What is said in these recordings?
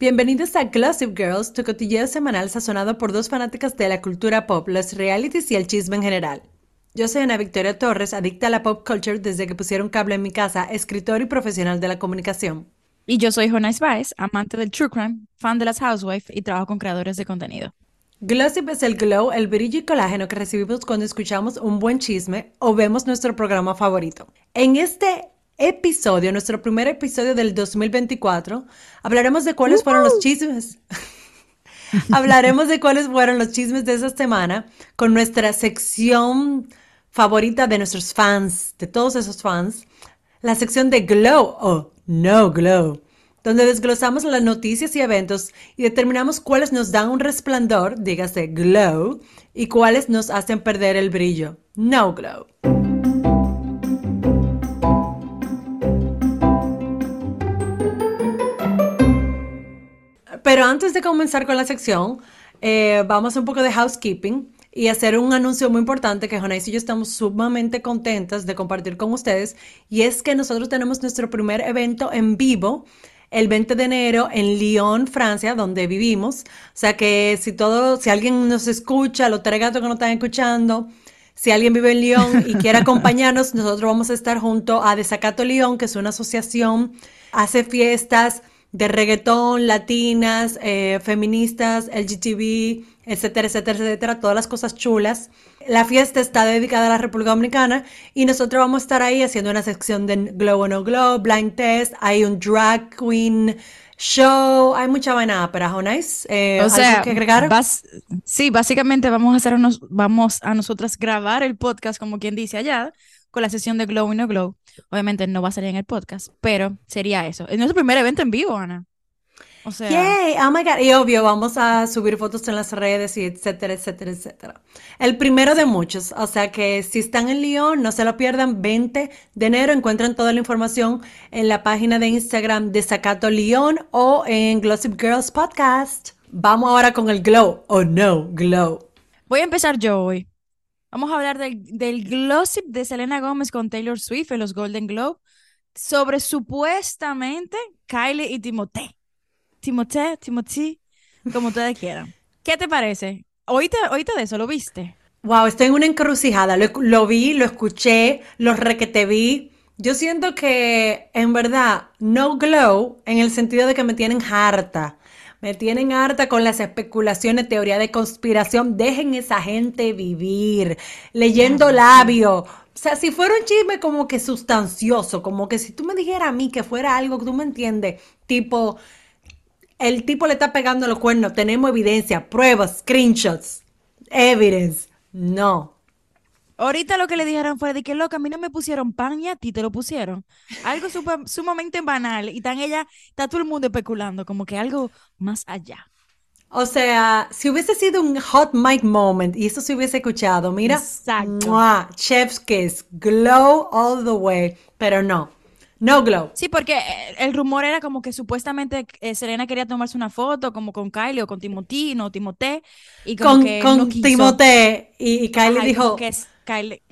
Bienvenidos a Glossip Girls, tu cotilleo semanal sazonado por dos fanáticas de la cultura pop, los realities y el chisme en general. Yo soy Ana Victoria Torres, adicta a la pop culture desde que pusieron cable en mi casa, escritor y profesional de la comunicación. Y yo soy Jonas Baez, amante del true crime, fan de las housewives y trabajo con creadores de contenido. Glossip es el glow, el brillo y colágeno que recibimos cuando escuchamos un buen chisme o vemos nuestro programa favorito. En este episodio, nuestro primer episodio del 2024, hablaremos de cuáles fueron los chismes. hablaremos de cuáles fueron los chismes de esa semana con nuestra sección favorita de nuestros fans, de todos esos fans, la sección de Glow o No Glow, donde desglosamos las noticias y eventos y determinamos cuáles nos dan un resplandor, dígase glow, y cuáles nos hacen perder el brillo, no glow. Pero antes de comenzar con la sección, eh, vamos a un poco de housekeeping y hacer un anuncio muy importante que Jonais y yo estamos sumamente contentas de compartir con ustedes. Y es que nosotros tenemos nuestro primer evento en vivo el 20 de enero en Lyon, Francia, donde vivimos. O sea que si todo, si alguien nos escucha, los tres gatos que nos están escuchando, si alguien vive en Lyon y quiere acompañarnos, nosotros vamos a estar junto a Desacato Lyon, que es una asociación, hace fiestas de reggaetón, latinas, eh, feministas, LGTB, etcétera, etcétera, etcétera, todas las cosas chulas. La fiesta está dedicada a la República Dominicana y nosotros vamos a estar ahí haciendo una sección de Glow o No Glow, Blind Test, hay un drag queen show, hay mucha vaina para Jonais. Eh, o sea, que agregar? sí, básicamente vamos a hacer unos, vamos a nosotras grabar el podcast como quien dice allá con la sesión de Glow y No Glow. Obviamente no va a salir en el podcast, pero sería eso. Es nuestro primer evento en vivo, Ana. O sea. Yay, oh my God. Y obvio, vamos a subir fotos en las redes y etcétera, etcétera, etcétera. El primero de muchos. O sea que si están en Lyon, no se lo pierdan. 20 de enero encuentran toda la información en la página de Instagram de Sacato Lyon o en Glossip Girls Podcast. Vamos ahora con el glow o no glow. Voy a empezar yo hoy. Vamos a hablar del, del glossip de Selena Gómez con Taylor Swift en los Golden Globe sobre supuestamente Kylie y Timothée. Timothée, Timothy, como ustedes quieran. ¿Qué te parece? ¿Oíste, de eso? ¿Lo viste? Wow, estoy en una encrucijada. Lo, lo vi, lo escuché, lo requete vi. Yo siento que, en verdad, no glow en el sentido de que me tienen harta. Me tienen harta con las especulaciones, teoría de conspiración. Dejen esa gente vivir, leyendo labio. O sea, si fuera un chisme como que sustancioso, como que si tú me dijeras a mí que fuera algo que tú me entiendes, tipo, el tipo le está pegando los cuernos, tenemos evidencia, pruebas, screenshots, evidence. No. Ahorita lo que le dijeron fue de que loca, a mí no me pusieron pan y a ti te lo pusieron. Algo sumamente banal y tan ella, está todo el mundo especulando, como que algo más allá. O sea, si hubiese sido un hot mic moment y eso se hubiese escuchado, mira, Exacto. chef's kiss, glow all the way, pero no. No glow. Sí, porque eh, el rumor era como que supuestamente eh, Serena quería tomarse una foto como con Kylie o con Timothy, no Timote. Y con, con Timote. Y, Kylie dijo. Que es Kylie.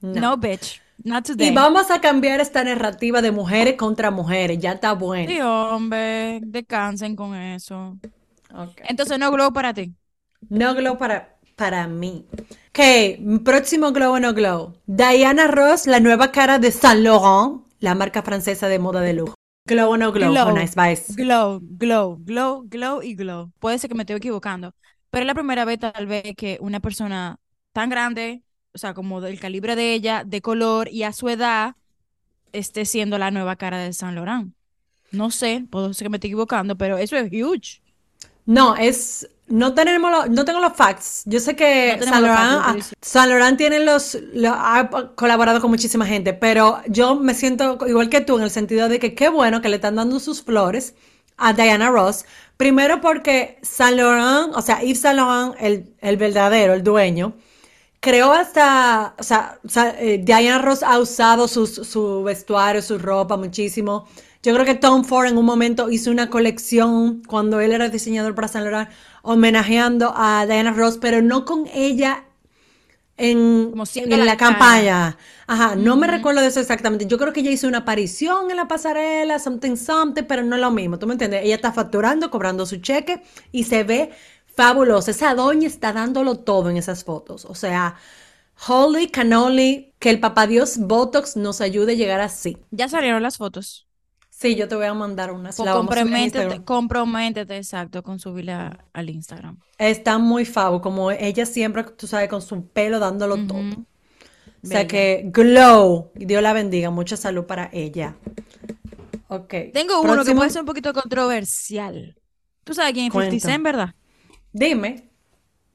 No. bitch. Not today. Y vamos a cambiar esta narrativa de mujeres contra mujeres. Ya está bueno. Sí, hombre. Descansen con eso. Entonces, no glow para ti. No glow para, para mí. Ok, próximo Glow o no Glow. Diana Ross, la nueva cara de Saint Laurent, la marca francesa de moda de lujo. Glow o no Glow, glow, Nice Vice. Glow, glow, glow, glow y glow. Puede ser que me esté equivocando, pero es la primera vez tal vez que una persona tan grande, o sea, como del calibre de ella, de color y a su edad, esté siendo la nueva cara de Saint Laurent. No sé, puedo ser que me esté equivocando, pero eso es huge. No, es no tenemos no tengo los facts. Yo sé que San, Laurent, tiene los, ha colaborado con muchísima gente, pero yo me siento igual que tú en el sentido de que qué bueno que le están dando sus flores a Diana Ross. Primero porque Saint Laurent, o sea, Yves Saint Laurent, el, verdadero, el dueño, creó hasta, o sea, eh, Diana Ross ha usado su vestuario, su ropa muchísimo. Yo creo que Tom Ford en un momento hizo una colección cuando él era diseñador para Saint Laurent homenajeando a Diana Ross, pero no con ella en, Como en la campaña. Ajá, no me recuerdo de eso exactamente. Yo creo que ella hizo una aparición en la pasarela, something something, pero no es lo mismo, ¿tú me entiendes? Ella está facturando, cobrando su cheque y se ve fabulosa. Esa doña está dándolo todo en esas fotos. O sea, holy cannoli, que el papá Dios Botox nos ayude a llegar así. Ya salieron las fotos. Sí, yo te voy a mandar unas. Pues comprométete, exacto, con subirla al Instagram. Está muy fabo, como ella siempre, tú sabes, con su pelo dándolo todo. O sea que glow, Dios la bendiga, mucha salud para ella. Ok. Tengo uno que puede ser un poquito controversial. ¿Tú sabes quién es 50 Cuenta. Cent, verdad? Dime.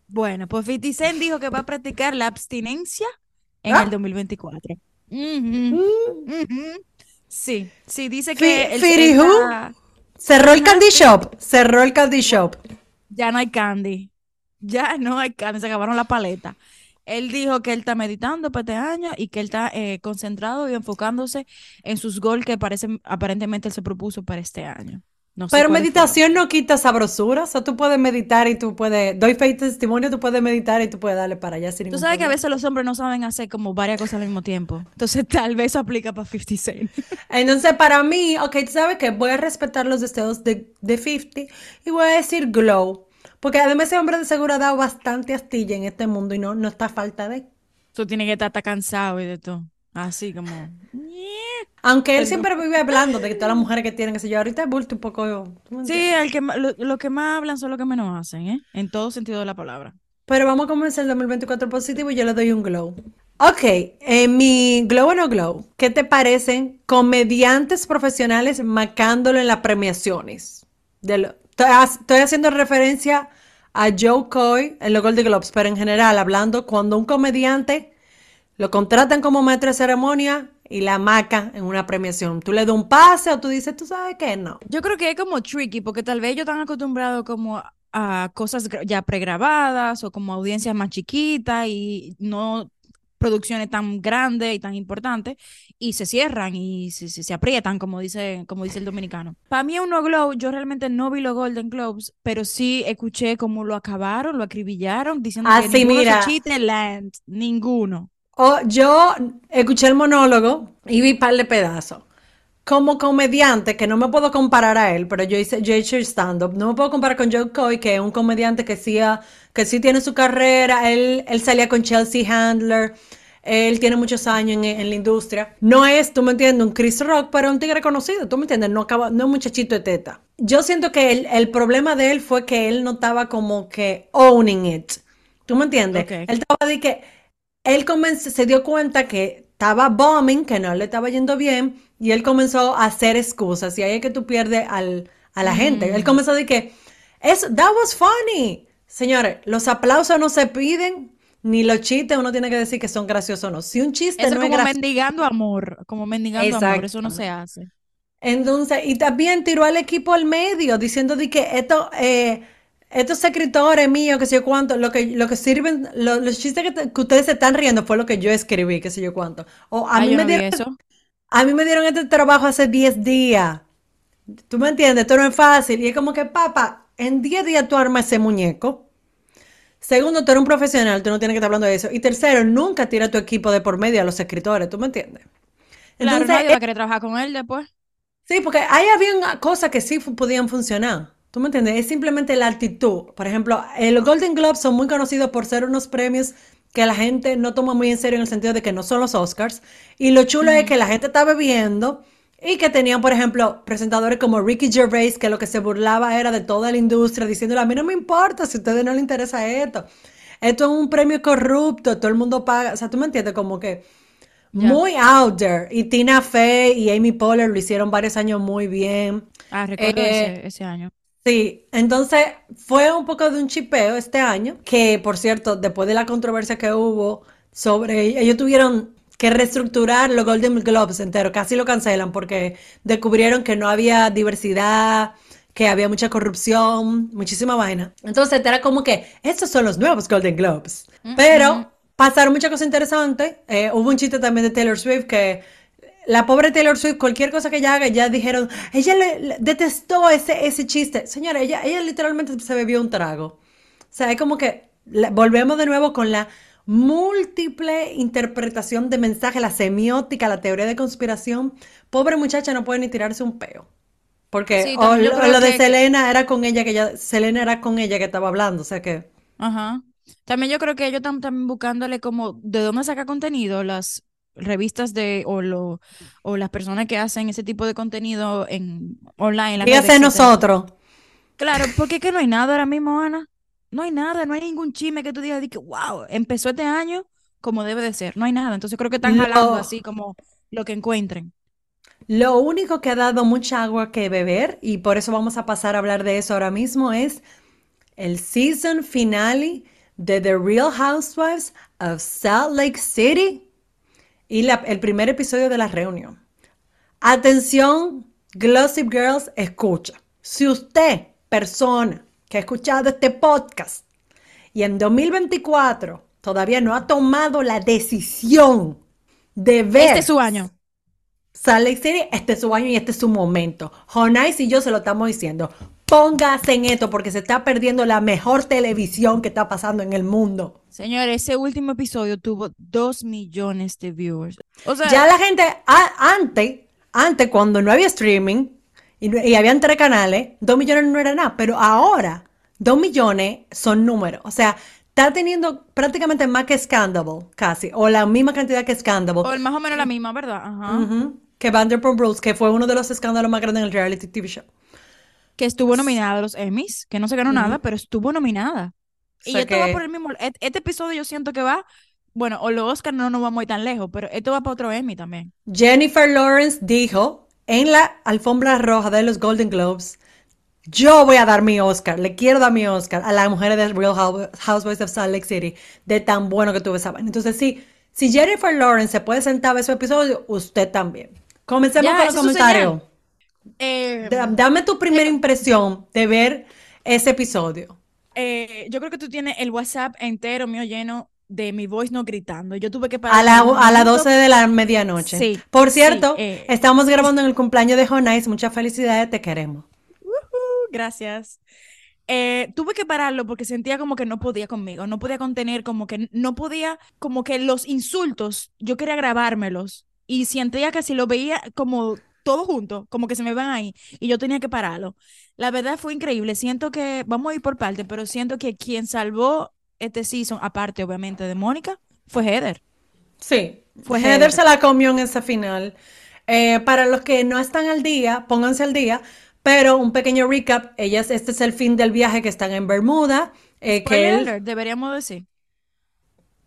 Bueno, pues 50 Cent dijo que va a practicar la abstinencia en Ah. el 2024. Ujú, Mm, ujú. Sí, sí, dice que who? está- Cerró el candy shop. Cerró el candy shop. ya no hay candy. Ya no hay candy, se acabaron la paleta. Él dijo que él está meditando para este año y que él está eh, concentrado y enfocándose en sus goals que parecen, aparentemente él se propuso para este año. No sé Pero meditación no quita sabrosura. O sea, tú puedes meditar y tú puedes. Doy fe y testimonio, tú puedes meditar y tú puedes darle para allá sin Tú ningún sabes que a problema. veces los hombres no saben hacer como varias cosas al mismo tiempo. Entonces tal vez eso aplica para 50 Cent. Entonces, para mí, ok, tú sabes que voy a respetar los deseos de, de 50 y voy a decir glow. Porque además ese hombre de seguro ha dado bastante astilla en este mundo y no, no está a falta de. Tú tienes que estar cansado y de todo. Así como... Aunque él siempre vive hablando de que todas las mujeres que tienen, que sé yo, ahorita es bulto un poco. ¿tú me Sí, el que, lo, lo que más hablan son los que menos hacen, ¿eh? En todo sentido de la palabra. Pero vamos a comenzar el 2024 positivo y yo le doy un glow. Ok, en mi glow o no glow, ¿qué te parecen comediantes profesionales macándolo en las premiaciones? De lo- estoy haciendo referencia a Joe Coy en los Golden Globes, pero en general hablando, cuando un comediante lo contratan como maestro de ceremonia y la maca en una premiación. Tú le das un pase o tú dices, tú sabes que no. Yo creo que es como tricky, porque tal vez ellos están acostumbrados como a- cosas ya pregrabadas o como audiencias más chiquitas y no producciones tan grandes y tan importantes y se cierran y se, se, se aprietan, como dice, como dice el dominicano. Para mí, uno Glow, yo realmente no vi los Golden Globes, pero sí escuché cómo lo acabaron, lo acribillaron, diciendo que Así, ninguno mira. chistes land, ninguno. O yo escuché el monólogo y vi par de pedazos. Como comediante, que no me puedo comparar a él, pero yo hice, yo he hecho stand-up, no me puedo comparar con Joe Coy, que es un comediante que sí, que sí tiene su carrera, él, él salía con Chelsea Handler, él tiene muchos años en, en la industria. No es, tú me entiendes, un Chris Rock, pero un tigre conocido, tú me entiendes, no, acaba, no es un muchachito de teta. Yo siento que el, el problema de él fue que él no estaba como que owning it. ¿Tú me entiendes? Ok. Él estaba de que él se dio cuenta que estaba bombing, que no le estaba yendo bien, y él comenzó a hacer excusas. Y ahí es que tú pierdes al, a la gente. Él comenzó a decir que, eso, that was funny. Señores, los aplausos no se piden, ni los chistes uno tiene que decir que son graciosos o no. Si un chiste Eso no es es como gracioso. mendigando amor, como mendigando amor, eso no se hace. Entonces, y también tiró al equipo al medio, diciendo de que esto, eh, estos escritores míos, que sé yo cuánto, lo que, lo que sirven, lo- los chistes que, te- que ustedes se están riendo fue lo que yo escribí, que sé yo cuánto. O a Ah, mí me no dieron, eso. a mí me dieron este trabajo hace 10 días. ¿Tú me entiendes? Esto no es fácil. Y es como que, papá, en 10 días tú armas ese muñeco. Segundo, tú eres un profesional, tú no tienes que estar hablando de eso. Y tercero, nunca tira tu equipo de por medio a los escritores, ¿tú me entiendes? Claro, Entonces, nadie va a querer trabajar con él después. Sí, porque ahí había cosas que sí podían funcionar. ¿Tú me entiendes? Es simplemente la actitud. Por ejemplo, los Golden Globes son muy conocidos por ser unos premios que la gente no toma muy en serio en el sentido de que no son los Oscars. Y lo chulo es que la gente está bebiendo y que tenían, por ejemplo, presentadores como Ricky Gervais, que lo que se burlaba era de toda la industria, diciéndole, a mí no me importa si a ustedes no les interesa esto. Esto es un premio corrupto, todo el mundo paga. O sea, ¿tú me entiendes? Como que muy out there. Y Tina Fey y Amy Poehler lo hicieron varios años muy bien. Ah, recuerdo Eh, ese, ese año. Sí, entonces fue un poco de un chipeo este año, que por cierto, después de la controversia que hubo sobre, ellos tuvieron que reestructurar los Golden Globes entero, casi lo cancelan porque descubrieron que no había diversidad, que había mucha corrupción, muchísima vaina. Entonces era como que, estos son los nuevos Golden Globes. Pero pasaron muchas cosas interesantes. Eh, hubo un chiste también de Taylor Swift que la pobre Taylor Swift, cualquier cosa que ella haga, ya dijeron, ella le, le- detestó ese, ese chiste. Señora, ella, ella literalmente se bebió un trago. O sea, es como que la- volvemos de nuevo con la múltiple interpretación de mensaje, la semiótica, la teoría de conspiración. Pobre muchacha no puede ni tirarse un peo. Porque Sí, o lo, de que- Selena era con ella que ella, Selena era con ella que estaba hablando, o sea que Ajá. También yo creo que ellos están buscándole como de dónde saca contenido las revistas de o lo o las personas que hacen ese tipo de contenido en online, dígase nosotros. Claro, porque es que no hay nada ahora mismo, Ana. No hay nada, no hay ningún chisme que tú digas de que wow, empezó este año como debe de ser. No hay nada. Entonces creo que están jalando Lo- así como lo que encuentren. Lo único que ha dado mucha agua que beber, y por eso vamos a pasar a hablar de eso ahora mismo, es el season finale de The Real Housewives of Salt Lake City y la- el primer episodio de la reunión. Atención, Glossip Girls, escucha. Si usted, persona que ha escuchado este podcast y en 2024 todavía no ha tomado la decisión de ver Este es su año. Salt Lake City, este es su año y este es su momento. Jonais y yo se lo estamos diciendo. Póngase en esto porque se está perdiendo la mejor televisión que está pasando en el mundo. Señor, ese último episodio tuvo dos millones de viewers. O sea, Ya la gente, a- antes, antes cuando no había streaming y, y habían tres canales, dos millones no era nada, pero ahora dos millones son números. O sea, está teniendo prácticamente más que Scandal, casi, o la misma cantidad que Scandal. o más o menos la misma, ¿verdad? Ajá. Ujú, que Vanderpump Rules, que fue uno de los escándalos más grandes en el reality TV show. Que estuvo nominada a los Emmys, que no se ganó nada, pero estuvo nominada. O Y esto va por el mismo. et- Este episodio yo siento que va. Bueno, o los Oscars no nos vamos a ir tan lejos, pero esto va para otro Emmy también. Jennifer Lawrence dijo en la alfombra roja de los Golden Globes, yo voy a dar mi Oscar, le quiero dar mi Oscar a las mujeres de Real Hou- Housewives of Salt Lake City, de tan bueno que tuve esa vaina. Entonces sí, si Jennifer Lawrence se puede sentar a ver su episodio, usted también. Comencemos Ya, con los comentarios. Eh, Da- Dame tu primera impresión de ver ese episodio. eh, yo creo que tú tienes el WhatsApp entero mío lleno de mi voice no gritando. Yo tuve que A, parar la, a las momento. 12 de la medianoche. Sí, Por sí, cierto, eh. estamos grabando en el cumpleaños de Jonais. Muchas felicidades, te queremos. Gracias. Eh, tuve que pararlo porque sentía como que no podía conmigo, no podía contener, como que no podía, como que los insultos, yo quería grabármelos y sentía que si lo veía como todo junto, como que se me van ahí y yo tenía que pararlo. La verdad fue increíble, siento que, vamos a ir por parte, pero siento que quien salvó este season, aparte obviamente de Mónica, fue Heather. Sí, Fue Heather Heather. se la comió en esa final. Eh, para los que no están al día, pónganse al día. Pero un pequeño recap, ellas, este es el fin del viaje que están en Bermuda. eh, que Spoiler él- alert, deberíamos decir.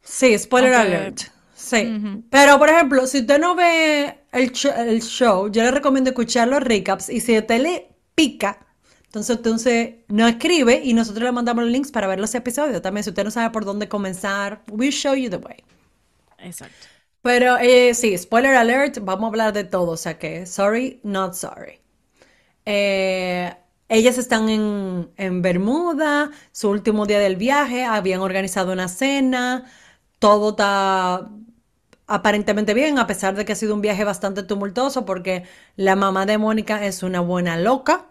sí, spoiler alert. Sí. Pero, por ejemplo, si usted no ve el, sh- el show, yo le recomiendo escuchar los recaps. Y si a usted le pica, entonces, entonces no escribe y nosotros le mandamos los links para ver los episodios. También, si usted no sabe por dónde comenzar, we'll show you the way. Exacto. Pero eh, sí, spoiler alert, vamos a hablar de todo, o sea que sorry, not sorry. Eh, ellas están en, en Bermuda, su último día del viaje, habían organizado una cena, todo está aparentemente bien, a pesar de que ha sido un viaje bastante tumultuoso, porque la mamá de Mónica es una buena loca,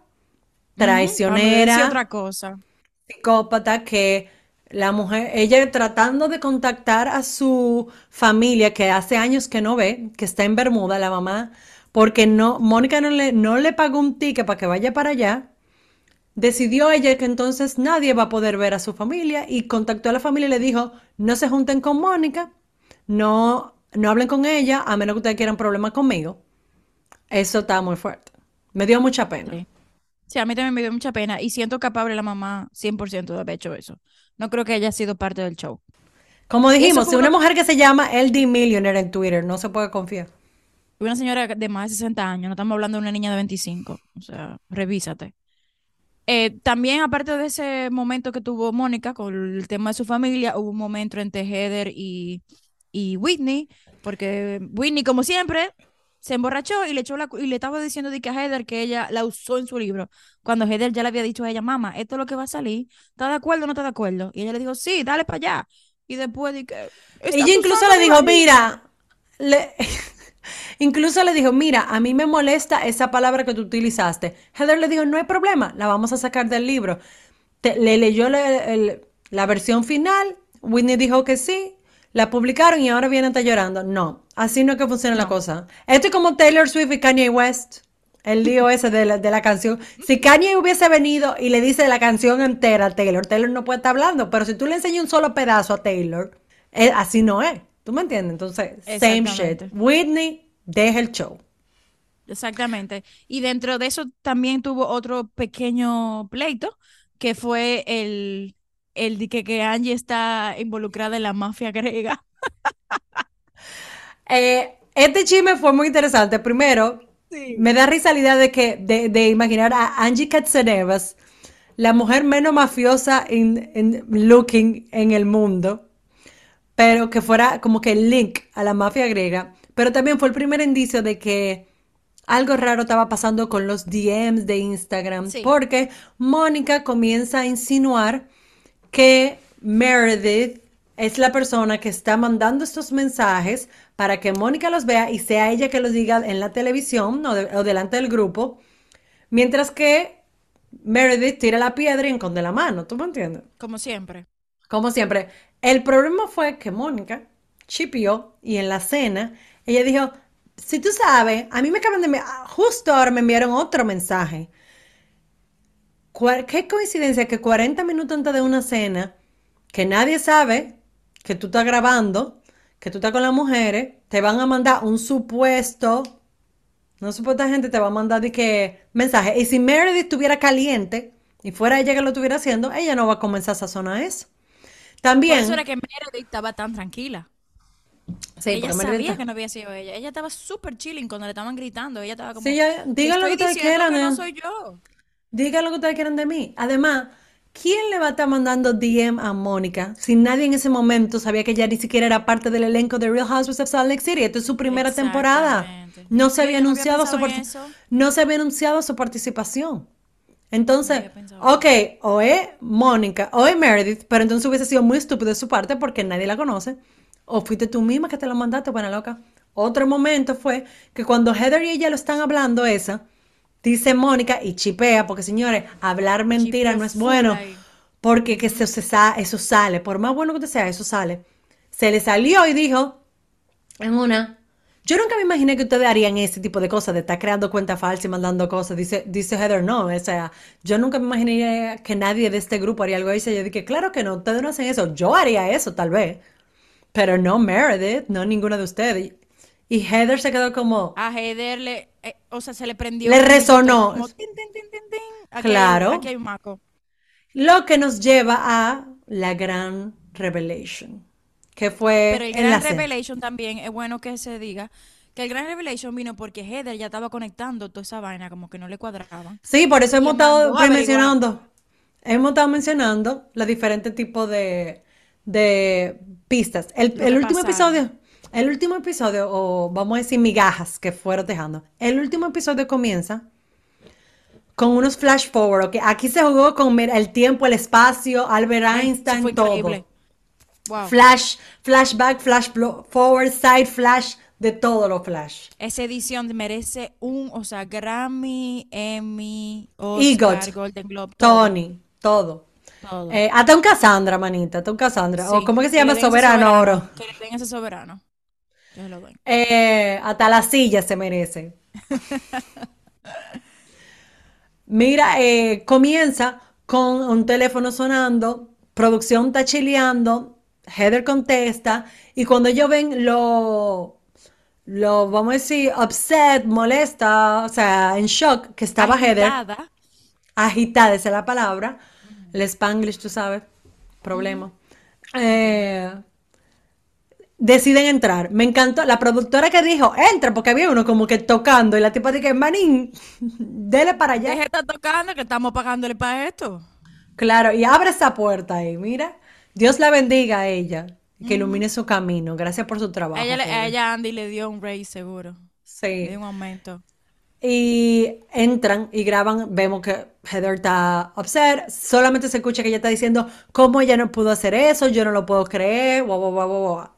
traicionera otra cosa. psicópata que la mujer, ella tratando de contactar a su familia que hace años que no ve, que está en Bermuda, la mamá, porque no, Mónica no le, no le pagó un ticket para que vaya para allá, decidió ella que entonces nadie va a poder ver a su familia y contactó a la familia y le dijo, no se junten con Mónica, no, no hablen con ella, a menos que ustedes quieran problemas conmigo. Eso está muy fuerte. Me dio mucha pena. Sí. Sí, a mí también me dio mucha pena y siento capaz la mamá 100% de haber hecho eso. No creo que haya sido parte del show. Como dijimos, si una una- mujer que se llama LD Millionaire en Twitter no se puede confiar. Una señora de más de 60 años, no estamos hablando de una niña de 25. O sea, revísate. Eh, también, aparte de ese momento que tuvo Mónica con el tema de su familia, hubo un momento entre Heather y, y Whitney, porque Whitney, como siempre, se emborrachó y le echó la, y le estaba diciendo de que a Heather que ella la usó en su libro, cuando Heather ya le había dicho a ella, mamá, esto es lo que va a salir, ¿estás de acuerdo o no estás de acuerdo? Y ella le dijo, sí, dale para allá. Y después de que... "Estás Ella incluso le dijo, marido". mira, le- incluso le dijo, mira, a mí me molesta esa palabra que tú utilizaste. Heather le dijo, no hay problema, la vamos a sacar del libro. Te- le leyó la, el- la versión final, Whitney dijo que sí, la publicaron y ahora viene a estar llorando. No, así no es que funciona la cosa. Esto es como Taylor Swift y Kanye West. El lío ese de la, de la canción. Si Kanye hubiese venido y le dice la canción entera a Taylor, Taylor no puede estar hablando. Pero si tú le enseñas un solo pedazo a Taylor, eh, así no es. ¿Tú me entiendes? Entonces, same shit. Whitney, deja el show. Exactamente. Y dentro de eso también tuvo otro pequeño pleito, que fue el, el de que, que Angie está involucrada en la mafia griega. Eh, este chisme fue muy interesante. Primero, me da risa la idea de que de, de imaginar a Angie Katzenevas, la mujer menos mafiosa in, in looking en el mundo, pero que fuera como que el link a la mafia griega. Pero también fue el primer indicio de que algo raro estaba pasando con los DMs de Instagram, Sí. porque Mónica comienza a insinuar que Meredith es la persona que está mandando estos mensajes para que Mónica los vea y sea ella que los diga en la televisión o, de- o delante del grupo, mientras que Meredith tira la piedra y esconde la mano, ¿tú me entiendes? Como siempre. Como siempre, el problema fue que Mónica chipió y en la cena ella dijo, si tú sabes, a mí me acaban de justo ahora me enviaron otro mensaje. Qué coincidencia que 40 minutos antes de una cena, que nadie sabe que tú estás grabando, que tú estás con las mujeres, te van a mandar un supuesto, no supuesta gente te va a mandar de que mensaje. Y si Meredith estuviera caliente y fuera ella que lo estuviera haciendo, ella no va a comenzar a sazonar eso. Por También, eso era que Meredith estaba tan tranquila. sí, ella sabía que no había sido ella. Ella estaba súper chilling cuando le estaban gritando. Ella estaba como, Sí, ya- "Te digan lo que diciendo quieran, que no eh. soy yo. Digan lo que ustedes quieran de mí. Además, ¿quién le va a estar mandando DM a Mónica si nadie en ese momento sabía que ella ni siquiera era parte del elenco de Real Housewives of Salt Lake City? Esta es su primera temporada. No se Sí, había yo no había anunciado su no se había anunciado su participación. Entonces, ok, o es Mónica o es Meredith, pero entonces hubiese sido muy estúpido de su parte porque nadie la conoce. O fuiste tú misma que te lo mandaste, buena loca. Otro momento fue que cuando Heather y ella lo están hablando, esa, dice Mónica y chipea, porque señores, hablar mentira no es bueno, ahí. porque que eso, se sa- eso sale, por más bueno que te sea, eso sale. Se le salió y dijo en una, yo nunca me imaginé que ustedes harían ese tipo de cosas, de estar creando cuentas falsas y mandando cosas. Dice, dice Heather, no, o sea, yo nunca me imaginé que nadie de este grupo haría algo así. Yo dije, claro que no, ustedes no hacen eso. Yo haría eso, tal vez. Pero no Meredith, no ninguna de ustedes. Y Heather se quedó como, A Heather le, eh, o sea, se le prendió. Le resonó. como tin, tin, tin, tin, tin. Aquí hay- Claro. aquí hay un maco. lo que nos lleva a la gran revelation, que fue Pero el gran revelation también es bueno que se diga que el gran revelation vino porque Heather ya estaba conectando toda esa vaina como que no le cuadraba. Sí, por eso hemos estado mencionando, hemos estado mencionando los diferentes tipos de, de pistas. El, último episodio, el último episodio, o vamos a decir migajas que fueron dejando. El último episodio comienza con unos flash forward, ¿ok? Aquí se jugó con el tiempo, el espacio, Albert Einstein, todo. Wow. Flash, flashback, flash forward, side flash, de todo lo flash. Esa edición merece un, o sea, Grammy, Emmy, EGOT, Oscar, Golden Globe, todo. Tony, todo. todo. Eh, hasta un Cassandra, manita, hasta un Cassandra. O ¿cómo que se llama? ese Soberano Oro. Que le den ese soberano. Lo doy. Eh, hasta la silla se merece. Mira, eh, comienza con un teléfono sonando, producción está chileando, Heather contesta, y cuando ellos ven lo, lo, vamos a decir, upset, molesta, o sea, en shock, que estaba Heather, Agitada. esa es la palabra, el spanglish, tú sabes, problema. Eh, deciden entrar. Me encantó la productora que dijo, entra, porque había uno como que tocando y la tipa dice, manín, dele para allá. De estar tocando que estamos pagándole para esto. Claro, y abre esa puerta ahí, mira. Dios la bendiga a ella, que ilumine su camino. Gracias por su trabajo. A ella, le- a ella Andy le dio un raise seguro. Le Sí. dio un aumento. Y entran y graban, vemos que Heather está upset, solamente se escucha que ella está diciendo, ¿cómo ella no pudo hacer eso? Yo no lo puedo creer, guau, guau, guau, guau.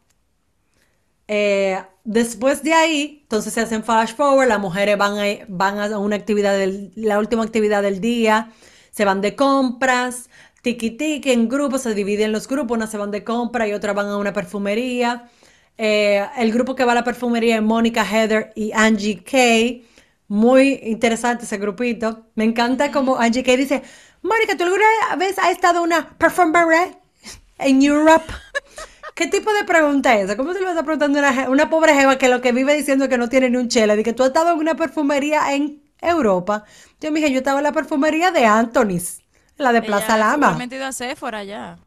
Eh, después de ahí, entonces se hacen flash forward, las mujeres van a, van a una actividad, del, la última actividad del día, se van de compras, tiki tiki en grupos, se dividen los grupos, unas se van de compra y otras van a una perfumería. Eh, el grupo que va a la perfumería es Mónica, Heather y Angie Kay. Muy interesante ese grupito. Me encanta como Angie Kay dice, Mónica, ¿tú alguna vez has estado una perfumería en Europe? ¿Qué tipo de pregunta es esa? ¿Cómo se le vas a preguntando a una, una pobre jeva que lo que vive diciendo que no tiene ni un chela? De que tú estado en una perfumería en Europa. Yo me dije, yo estaba en la perfumería de Anthony's, la de Plaza Ella Lama. seguramente ha ido a Sephora ya.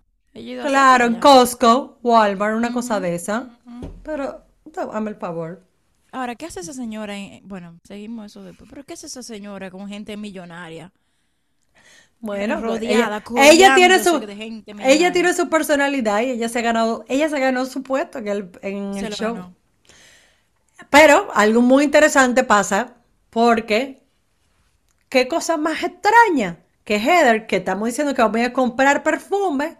Claro, en. Costco, Walmart, una cosa de esa. Pero, dame el favor. Ahora, ¿qué hace esa señora? en- Bueno, seguimos eso después. Pero ¿qué hace esa señora con gente millonaria? Bueno, rodeada, ella, ella tiene su, de gente ella tiene su personalidad y ella se ha ganado, ella se ganó su puesto en el, en el show. ganó. Pero algo muy interesante pasa porque, ¿qué cosa más extraña? Que Heather, que estamos diciendo que vamos a comprar perfume,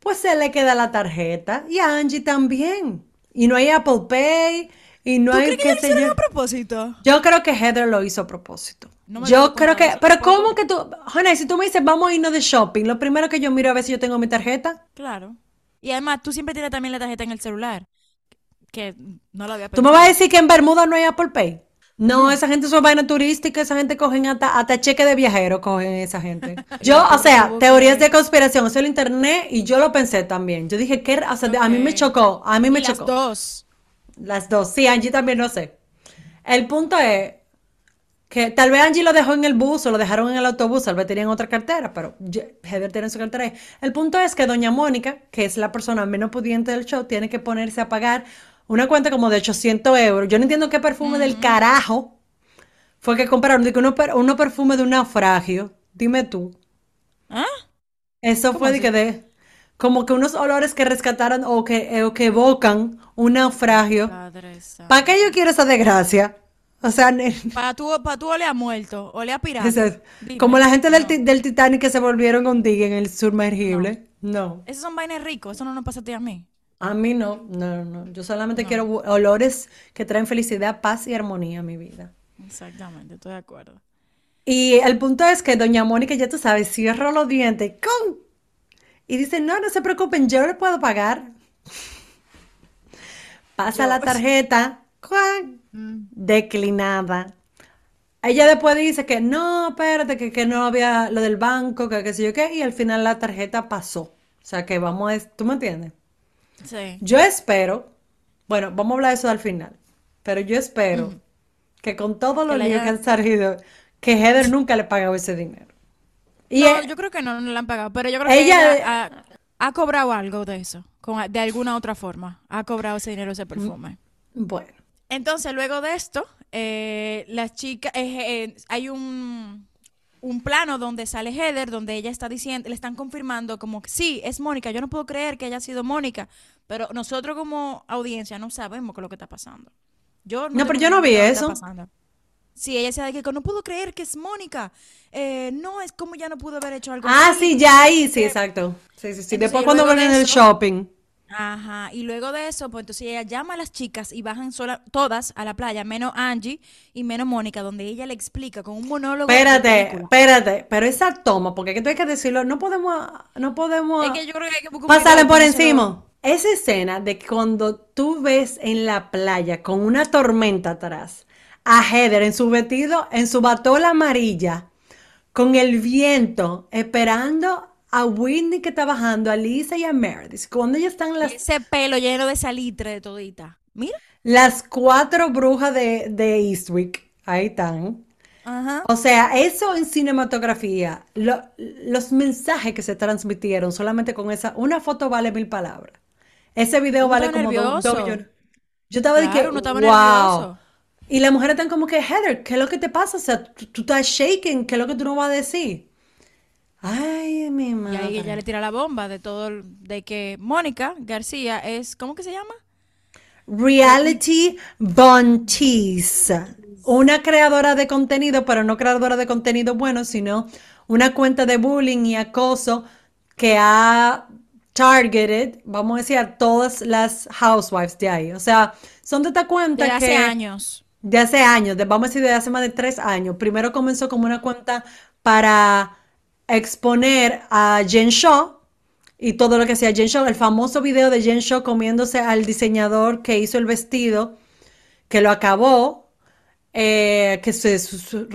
pues se le queda la tarjeta y a Angie también. Y no hay Apple Pay y no ¿Tú hay crees que yo. a propósito? Yo creo que Heather lo hizo a propósito. No me Yo creo que, pero ¿Por ¿cómo que tú, Jonay, si tú me dices vamos a irnos de shopping, lo primero que yo miro a ver si yo tengo mi tarjeta. Claro. Y además, tú siempre tienes también la tarjeta en el celular. Que no lo había ¿Tú me pensado. vas a decir que en Bermuda no hay Apple Pay? No, esa gente son vaina turística, esa gente cogen hasta, hasta cheque de viajero, cogen esa gente. Yo, o sea, teorías que- de conspiración, eso el internet y yo lo pensé también. Yo dije, sea, a mí me chocó, a mí me Y las chocó. dos. Las dos, sí, Angie también no sé. El punto es que tal vez Angie lo dejó en el bus o lo dejaron en el autobús, tal vez tenían otra cartera, pero Heather tiene su cartera ahí. El punto es que doña Mónica, que es la persona menos pudiente del show, tiene que ponerse a pagar una cuenta como de 800 euros. Yo no entiendo qué perfume del carajo fue que compraron, que uno, uno perfume de un naufragio. Dime tú. ¿Ah? Eso ¿Cómo fue de que de, como que unos olores que rescataron o que, eh, o que evocan un naufragio. ¿Para qué yo quiero esa desgracia? O sea, Para tú, pa' tú ole a muerto, ole a pirata. como la gente del, No. del Titanic que se volvieron con Dig en el sumergible. No. Esos son vainas ricos, eso no nos pasa a ti a mí. A mí no, no, no. Yo solamente quiero olores que traen felicidad, paz y armonía a mi vida. Exactamente, estoy de acuerdo. Y el punto es que doña Mónica, ya tú sabes, cierra los dientes ¡cum! y dice, no, no se preocupen, yo le puedo pagar. Pasa Yo- la tarjeta. Declinada. Ella después dice que no, espérate, que, que no había lo del banco, que qué sé yo qué, y al final la tarjeta pasó. O sea que vamos a, ¿tú me entiendes? Sí. Yo espero, bueno, vamos a hablar de eso al final, pero yo espero que con todos los Que le líos que han salido, que Heather nunca le pagó ese dinero. Y No, eh, yo creo que no, no la han pagado, pero yo creo que Ella- ella ha, ha cobrado algo de eso, con, de alguna otra forma. Ha cobrado ese dinero, ese perfume. bueno, Entonces, luego de esto, eh, las chicas, eh, eh, hay un, un plano donde sale Heather, donde ella está diciendo, le están confirmando como que sí, es Mónica, yo no puedo creer que haya sido Mónica, pero nosotros como audiencia no sabemos qué es lo que está pasando. Yo No, pero tengo yo no vi eso. Sí, ella decía de que no puedo creer que es Mónica. Eh, no, es como ya no pudo haber hecho algo ah, así. sí, ya ahí, sí, exacto. Sí, sí, sí. Entonces, Después cuando van en el shopping. Ajá, y luego de eso, pues entonces ella llama a las chicas y bajan sola, todas a la playa, menos Angie y menos Mónica, donde ella le explica con un monólogo Espérate, espérate, pero esa toma, porque que tú hay que decirlo, no podemos, no podemos Es que yo creo que hay que pasarle por encima. Esa escena de cuando tú ves en la playa con una tormenta atrás a Heather en su vestido, en su batola amarilla, con el viento, esperando a Whitney que está bajando, a Lisa y a Meredith. Cuando ellas están las, Ese pelo lleno de salitre de todita. Mira. las cuatro brujas de, de Eastwick, ahí están. Ajá. O sea, eso en cinematografía, lo- los mensajes que se transmitieron solamente con esa, una foto vale mil palabras. Ese video Uno vale como dos, millones. Yo estaba de que, Claro, uno estaba wow. nervioso. Y las mujeres están como que, Heather, ¿qué es lo que te pasa? O sea, tú, tú estás shaking, ¿qué es lo que tú no vas a decir? Ay, mi Y madre. ahí ella le tira la bomba de todo, de que Mónica García es, ¿cómo que se llama? Reality Bunties. Una creadora de contenido, pero no creadora de contenido bueno, sino una cuenta de bullying y acoso que ha targeted, vamos a decir, a todas las housewives de ahí. O sea, son de esta cuenta De hace que años. de hace años, de- vamos a decir de hace más de tres años. Primero comenzó como una cuenta para exponer a Jen Shaw y todo lo que hacía Jen Shaw, el famoso video de Jen Shaw comiéndose al diseñador que hizo el vestido, que lo acabó, eh, que se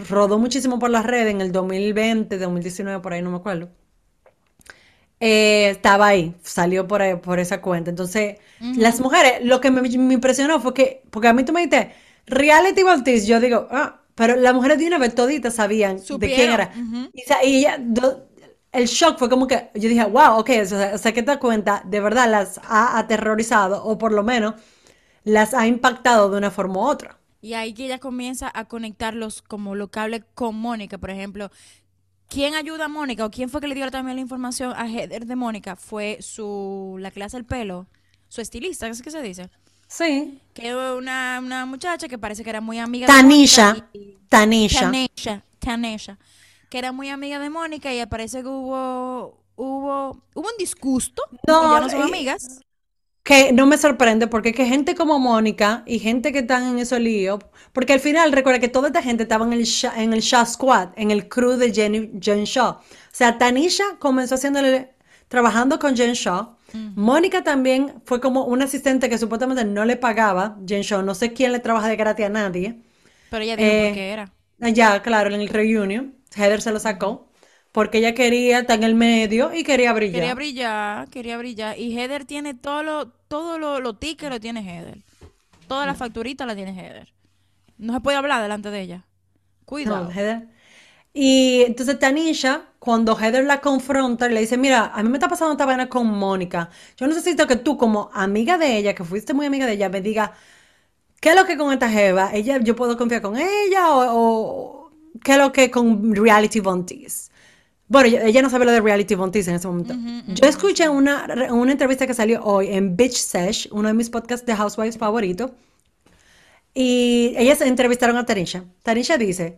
rodó muchísimo por las redes en el 2020, 2019, por ahí no me acuerdo. Eh, estaba ahí, salió por ahí- por esa cuenta. Entonces, las mujeres, lo que me, me impresionó fue que, porque a mí tú me dijiste, reality Baltis, yo digo, ah, pero las mujeres de una vez toditas sabían de quién Supieron. era. Y, sa- y ella, do- el shock fue como que, yo dije, wow, ok, o sea, o sea, que te cuenta, de verdad las ha aterrorizado, o por lo menos las ha impactado de una forma u otra. Y ahí que ella comienza a conectarlos como los cables con Mónica, por ejemplo. ¿Quién ayuda a Mónica o quién fue que le dio también la información a Heather de Mónica? Fue su, la que le hace el pelo, su estilista, ¿qué es que se dice? Sí. Que una, una muchacha que parece que era muy amiga de Mónica Tanisha, y, Tanisha. Tanesha, Tanesha, que era muy amiga de Mónica y parece que hubo, hubo, hubo un disgusto No, ya no son amigas. Que no me sorprende porque que gente como Mónica y gente que están en esos líos, porque al final recuerda que toda esta gente estaba en el en el Shaw Squad, en el crew de Jenny, Jen Shaw. O sea, Tanisha comenzó haciéndole, trabajando con Jen Shaw. Mónica también fue como una asistente que supuestamente no le pagaba Jen Shaw. No sé quién le trabaja de gratis a nadie. Pero ella dijo Eh, por qué era. Ya, claro, en el reunion, Heather se lo sacó porque ella quería estar en el medio y quería Quería brillar. brillar, quería brillar. Y Heather tiene todo lo, todo lo, lo tickets lo tiene Heather. Toda la facturita la tiene Heather. No se puede hablar delante de ella. No, Cuidado. Heather. Y entonces Tanisha, cuando Heather la confronta, le dice, mira, a mí me está pasando esta vaina con Mónica. Yo necesito que tú, como amiga de ella, que fuiste muy amiga de ella, me digas, ¿qué es lo que con esta jeva? Ella, yo puedo confiar con ella o, o qué es lo que con Reality Bunties. Bueno, ella, no sabe lo de Reality Bunties en ese momento. Yo escuché una, una entrevista que salió hoy en Bitch Sesh, uno de mis podcasts de Housewives favoritos, y ellas entrevistaron a Tanisha. Tanisha dice,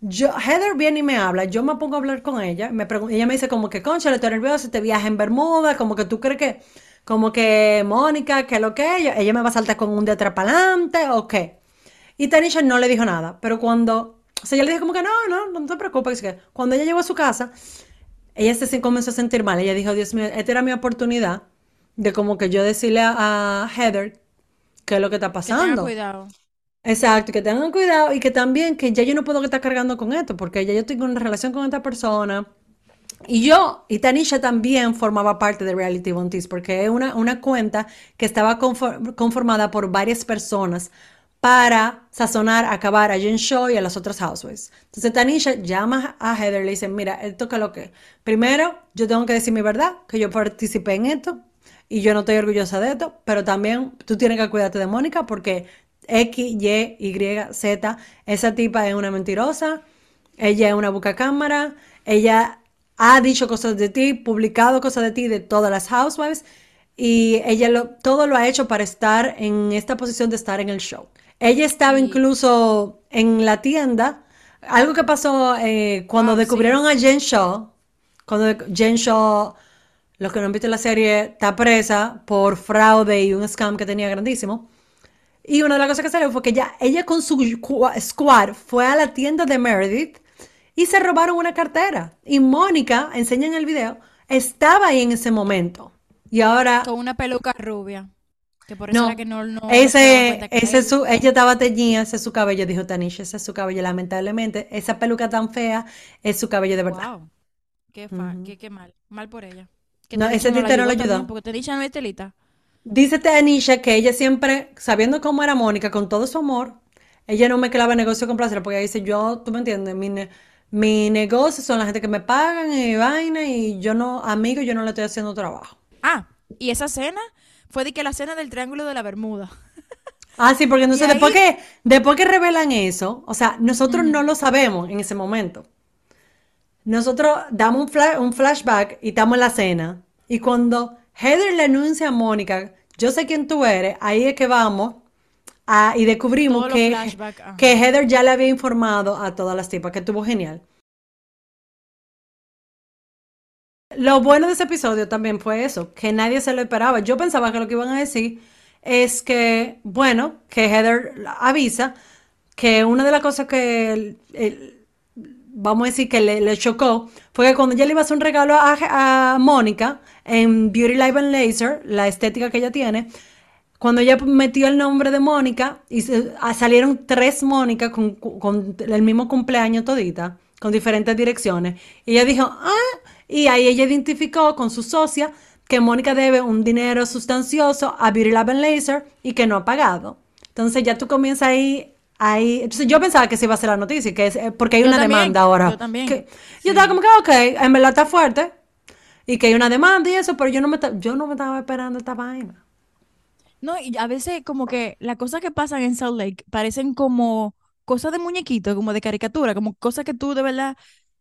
yo, Heather viene y me habla, yo me pongo a hablar con ella, me ella me dice como que, concha, estoy nerviosa, este viaje en Bermuda, como que tú crees que, como que Mónica, que lo que ella, ella me va a saltar con un de adelante, o qué. Y Tanisha no le dijo nada, pero cuando, o sea, ella le dijo como que no, no, no te preocupes, que cuando ella llegó a su casa, ella se comenzó a sentir mal, ella dijo, Dios mío, esta era mi oportunidad de como que yo decirle a, a Heather qué es lo que está Que tenga pasando. cuidado. Exacto, que tengan cuidado y que también que ya yo no puedo estar cargando con esto, porque ya yo tengo una relación con esta persona. Y yo, y Tanisha también formaba parte de Reality Bunties, porque es una, una cuenta que estaba confor- conformada por varias personas para sazonar, acabar a Jen Shaw y a las otras housewives. Entonces Tanisha llama a Heather y le dice, mira, esto que lo que... Primero, yo tengo que decir mi verdad, que yo participé en esto y yo no estoy orgullosa de esto, pero también tú tienes que cuidarte de Mónica porque X, Y, Y, Z, esa tipa es una mentirosa, ella es una cámara, ella ha dicho cosas de ti, publicado cosas de ti de todas las housewives y ella lo, todo lo ha hecho para estar en esta posición de estar en el show. Ella estaba incluso en la tienda, algo que pasó eh, cuando sí. descubrieron a Jen Shaw, cuando Jen Shaw, los que no han visto la serie, está presa por fraude y un scam que tenía grandísimo. Y una de las cosas que salió fue que ella, ella con su squad fue a la tienda de Meredith y se robaron una cartera. Y Mónica, enseña en el video, estaba ahí en ese momento. Y ahora, Con una peluca rubia. Que por eso era no, que no, no ese, era ese su, ella estaba teñida, ese es su cabello, dijo Tanisha, ese es su cabello, lamentablemente. Esa peluca tan fea es su cabello de verdad. Wow. Qué, fa- Ujú. qué, qué mal. Mal por ella. Que No, ese no la ayudó. porque Tanisha no es telita. Dice Tanisha que ella siempre, sabiendo cómo era Mónica, con todo su amor, ella no mezclaba negocio con placer, porque ella dice, yo, tú me entiendes, mi, ne- mi negocio son la gente que me pagan y vaina, y yo no, amigo, yo no le estoy haciendo trabajo. Ah, y esa cena fue de que la cena del Triángulo de la Bermuda. Ah, sí, porque entonces después ahí, que, después que revelan eso, o sea, nosotros no lo sabemos en ese momento. Nosotros damos un, un flashback y estamos en la cena. Y cuando Heather le anuncia a Mónica, yo sé quién tú eres, ahí es que vamos a- y descubrimos que, que. Heather ya le había informado a todas las tipas, que estuvo genial. Lo bueno de ese episodio también fue eso, que nadie se lo esperaba. Yo pensaba que lo que iban a decir es que, bueno, que Heather avisa que una de las cosas que el- el- vamos a decir que le, chocó, fue que cuando ella le iba a hacer un regalo a, a Mónica en Beauty Live and Laser, la estética que ella tiene, cuando ella metió el nombre de Mónica y ah, salieron tres Mónicas con, con el mismo cumpleaños todita, con diferentes direcciones, y ella dijo, ah, y ahí ella identificó con su socia que Mónica debe un dinero sustancioso a Beauty Lab and Laser y que no ha pagado. Entonces ya tú comienzas ahí, ahí. Entonces yo pensaba que se iba a hacer la noticia, que es eh, porque hay Yo una también, demanda ahora. yo también. Que- Sí. yo estaba como que, ok, en verdad está fuerte y que hay una demanda y eso, pero yo no me, yo no me estaba esperando esta vaina. No, y a veces como que las cosas que pasan en Salt Lake parecen como cosas de muñequito, como de caricatura, como cosas que tú de verdad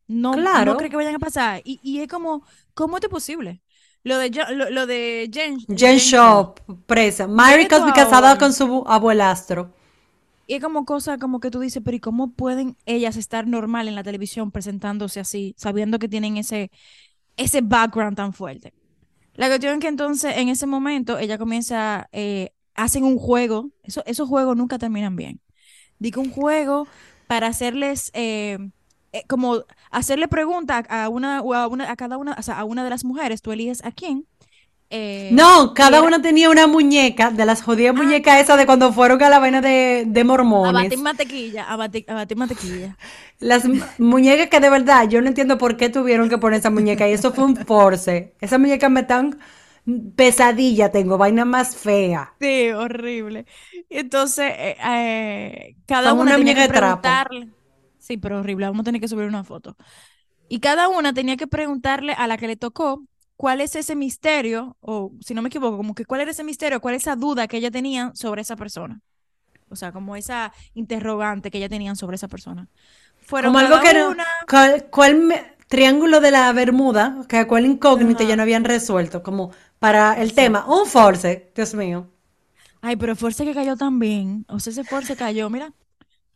no, no crees que vayan a pasar. Y, y es como, ¿cómo es posible? Lo de, lo, lo de Jen, Jen Jen Shaw. Shaw, presa. Mary Cosby casada con su abuelastro. Y es como cosa como que tú dices, pero ¿y cómo pueden ellas estar normal en la televisión presentándose así, sabiendo que tienen ese, ese background tan fuerte? La cuestión es que entonces en ese momento ella comienza, eh, hacen un juego, eso, esos juegos nunca terminan bien. Digo un juego para hacerles, eh, eh, como hacerle preguntas a una, a una, a cada una, o sea, a una de las mujeres, tú eliges a quién. Eh, No, cada era una tenía una muñeca, de las jodidas Ah. muñecas esas de cuando fueron a la vaina de, de a batir mormones. mantequilla, a batir, a batir mantequilla. Las muñecas que de verdad, yo no entiendo por qué tuvieron que poner esa muñeca y eso fue un force. Esas muñecas me están pesadilla, tengo vaina más fea. Sí, horrible. Entonces, eh, eh, cada una tenía que trapo. preguntarle. Sí, pero horrible. Vamos a tener que subir una foto. Y cada una tenía que preguntarle a la que le tocó cuál es ese misterio, o si no me equivoco, como que cuál era ese misterio, cuál es esa duda que ella tenía sobre esa persona. O sea, como esa interrogante que ella tenían sobre esa persona. Fueron Como algo que no, una. cuál, cuál me- triángulo de la Bermuda, que cuál incógnito ya no habían resuelto, como para el exacto. tema, un force, Dios mío. Ay, pero Force que cayó también. O sea, ese Force cayó, mira,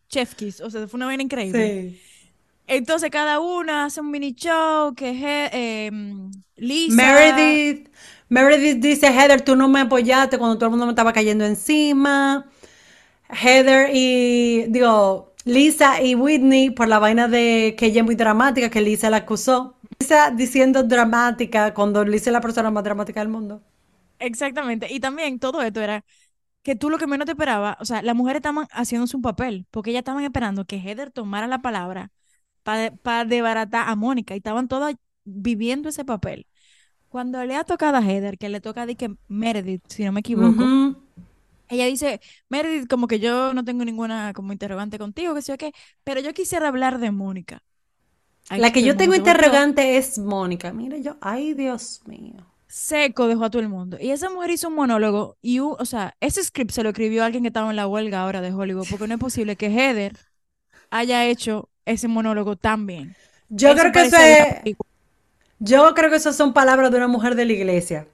Chef Kiss. O sea, fue una vaina increíble. Sí. Entonces cada una hace un mini show que es eh, em, Lisa, Meredith, Meredith dice, Heather, tú no me apoyaste cuando todo el mundo me estaba cayendo encima. Heather y, digo, Lisa y Whitney por la vaina de que ella es muy dramática, que Lisa la acusó. Lisa diciendo dramática cuando Lisa es la persona más dramática del mundo. exactamente. Y también todo esto era que tú lo que menos te esperaba, o sea, las mujeres estaban haciéndose un papel, porque ellas estaban esperando que Heather tomara la palabra para desbaratar a Mónica y estaban todas viviendo ese papel. Cuando le ha tocado a Heather, que le toca de que Meredith, si no me equivoco, ella dice, Meredith, como que yo no tengo ninguna como interrogante contigo, que sé yo qué, pero yo quisiera hablar de Mónica. Ay, La que yo tengo interrogante es Mónica. Mira yo, ay Dios mío. seco dejó a todo el mundo. Y esa mujer hizo un monólogo y, un- o sea, ese script se lo escribió alguien que estaba en la huelga ahora de Hollywood, porque no es posible que Heather haya hecho ese monólogo tan bien. Yo Eso creo que eso parecía de una es, película. yo creo que esas son palabras de una mujer de la iglesia.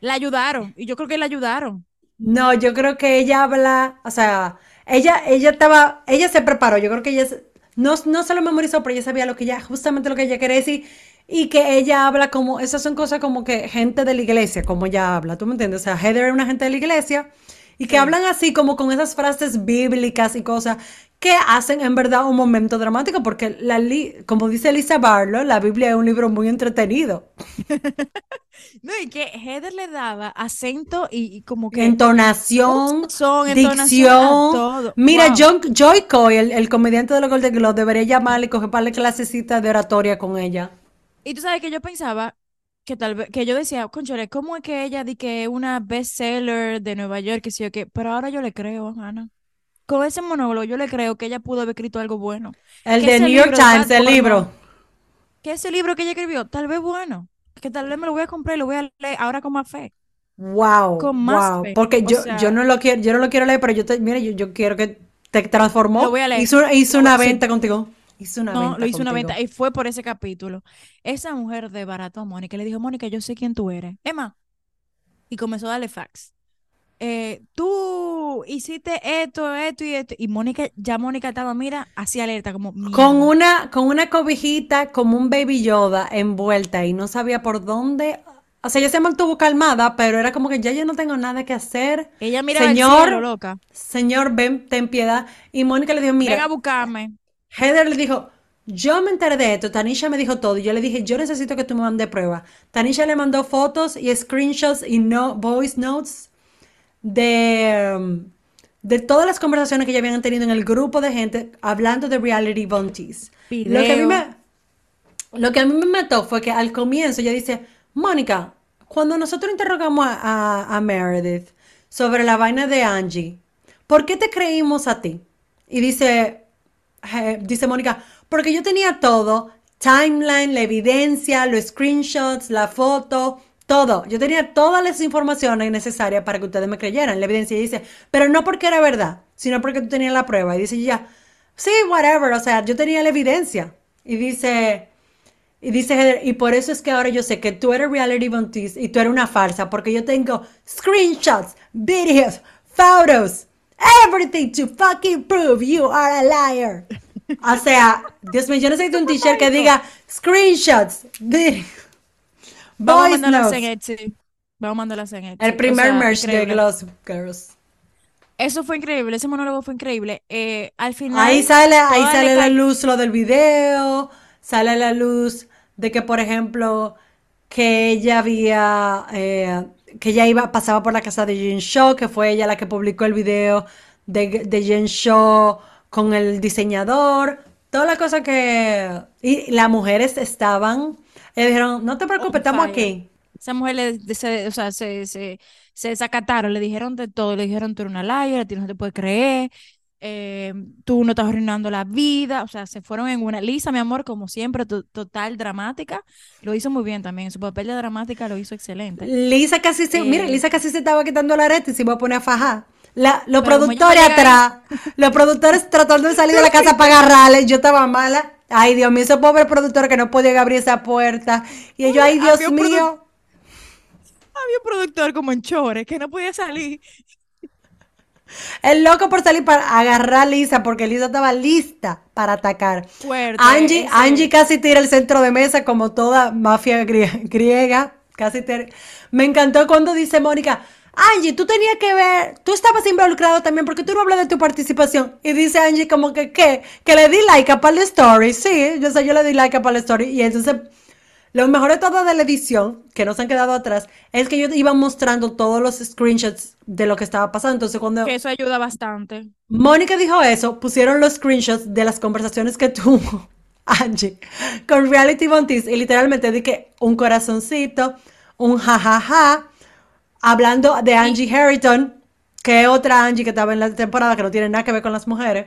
La ayudaron, y yo creo que la ayudaron. No, yo creo que ella habla, o sea, ella, ella estaba, ella se preparó, yo creo que ella no, no se lo memorizó, pero ella sabía lo que ella, justamente lo que ella quería decir, y que ella habla como, esas son cosas como que gente de la iglesia, como ella habla, ¿tú me entiendes? O sea, Heather es una gente de la iglesia, y que Sí. hablan así como con esas frases bíblicas y cosas que hacen en verdad un momento dramático, porque la, li- como dice Lisa Barlow, la Biblia es un libro muy entretenido. No, y que Heather le daba acento y, y como que Entonación, son, entonación dicción. todo. Mira, Wow. John, Joy Coy, el, el comediante de los Golden Globes, debería llamarle y coger para clasecitas de oratoria con ella. Y tú sabes que yo pensaba que tal vez, que yo decía, conchole, ¿cómo es que ella di que es una bestseller de Nueva York, que sí o qué? Pero ahora yo le creo, Ana. Con ese monólogo yo le creo que ella pudo haber escrito algo bueno. El de New York de Times, el Porno, libro. que ese libro que ella escribió, tal vez bueno, que tal vez me lo voy a comprar y lo voy a leer ahora con más fe, Wow, con más wow. fe. Porque O yo, yo no lo quiero, yo no lo quiero leer, pero yo te, mira, yo, yo quiero que te lo transformó. voy a leer. Hizo, hizo Lo voy- una sí, venta contigo. Hizo una no, venta lo hizo una venta y fue por ese capítulo. Esa mujer desbarató a Mónica le dijo, Mónica, yo sé quién tú eres. Emma, y comenzó a darle facts. Eh, tú hiciste esto, esto y esto. Y Mónica, ya Mónica estaba, mira, así alerta, como Con una, con una cobijita como un baby Yoda envuelta y no sabía por dónde. O sea, ella se mantuvo calmada, pero era como que ya yo no tengo nada que hacer. Ella miraba al cielo, Señor, loca. señor, ven, ten piedad. Y Mónica le dijo, Ven a mira, buscarme. Heather le dijo, Yo me enteré de esto, Tanisha me dijo todo y yo le dije, yo necesito que tú me mandes prueba. Tanisha le mandó fotos y screenshots y no, voice notes de, um, de todas las conversaciones que ya habían tenido en el grupo de gente hablando de reality bunties. Lo que a mí me, lo que a mí me mató fue que al comienzo ella dice, Mónica, cuando nosotros interrogamos a, a Meredith sobre la vaina de Angie, ¿por qué te creímos a ti? Y dice, eh, dice Mónica, porque yo tenía todo, timeline, la evidencia, los screenshots, la foto, todo. Yo tenía todas las informaciones necesarias para que ustedes me creyeran. La evidencia dice, pero no porque era verdad, sino porque tú tenías la prueba. Y dice ya, sí, whatever, o sea, yo tenía la evidencia. Y dice, y dice Heather, y por eso es que ahora yo sé que tú eres reality buntis y tú eres una falsa, porque yo tengo screenshots, videos, photos, everything to fucking prove you are a liar. O sea, Dios mío, yo necesito un t-shirt que diga screenshots, videos. Vamos a mandarlas en Etsy. Vamos a mandarlas en Etsy. El primer merch de Gloss Girls. Eso fue increíble, ese monólogo fue increíble. Eh, al final. Ahí sale, ahí sale la luz lo del video, sale la luz de que, por ejemplo, que ella había, eh, que ella iba, pasaba por la casa de Jen Shaw, que fue ella la que publicó el video de, de Shaw con el diseñador, toda la cosa que... Y las mujeres estaban, ellos dijeron, no te preocupes, estamos aquí. Esa mujer le, se, o sea, se, se, se, desacataron, le dijeron de todo, le dijeron tú eres una liar, a ti no te puede creer, eh, tú no estás arruinando la vida, o sea, se fueron en una. Lisa, mi amor, como siempre, total dramática, lo hizo muy bien también, su papel de dramática lo hizo excelente. Lisa casi se, mira, eh, Lisa casi se estaba quitando la arete y se iba a poner a fajar. La, los productores atrás, los productores tratando de salir de la casa para agarrarle, yo estaba mala. Ay, Dios mío, ese pobre productor que no podía abrir esa puerta. Y ellos, ay, Dios mío. Había un productor como en Chores que no podía salir. El loco por salir para agarrar a Lisa porque Lisa estaba lista para atacar. Angie, Angie casi tira el centro de mesa como toda mafia griega. Casi Me encantó cuando dice Mónica, Angie, tú tenías que ver, tú estabas involucrado también porque tú no hablas de tu participación. Y dice Angie como que, ¿qué? Que le di like a para la story. Sí, yo sé, yo le di like a para la story. Y entonces lo mejor de todo de la edición, que no se han quedado atrás, es que ellos iban mostrando todos los screenshots de lo que estaba pasando. Entonces, cuando. Que eso ayuda bastante. Mónica dijo eso, pusieron los screenshots de las conversaciones que tuvo Angie con Reality Bontis y literalmente dije un corazoncito, un jajaja, hablando de Angie Harrington, que es otra Angie que estaba en la temporada que no tiene nada que ver con las mujeres.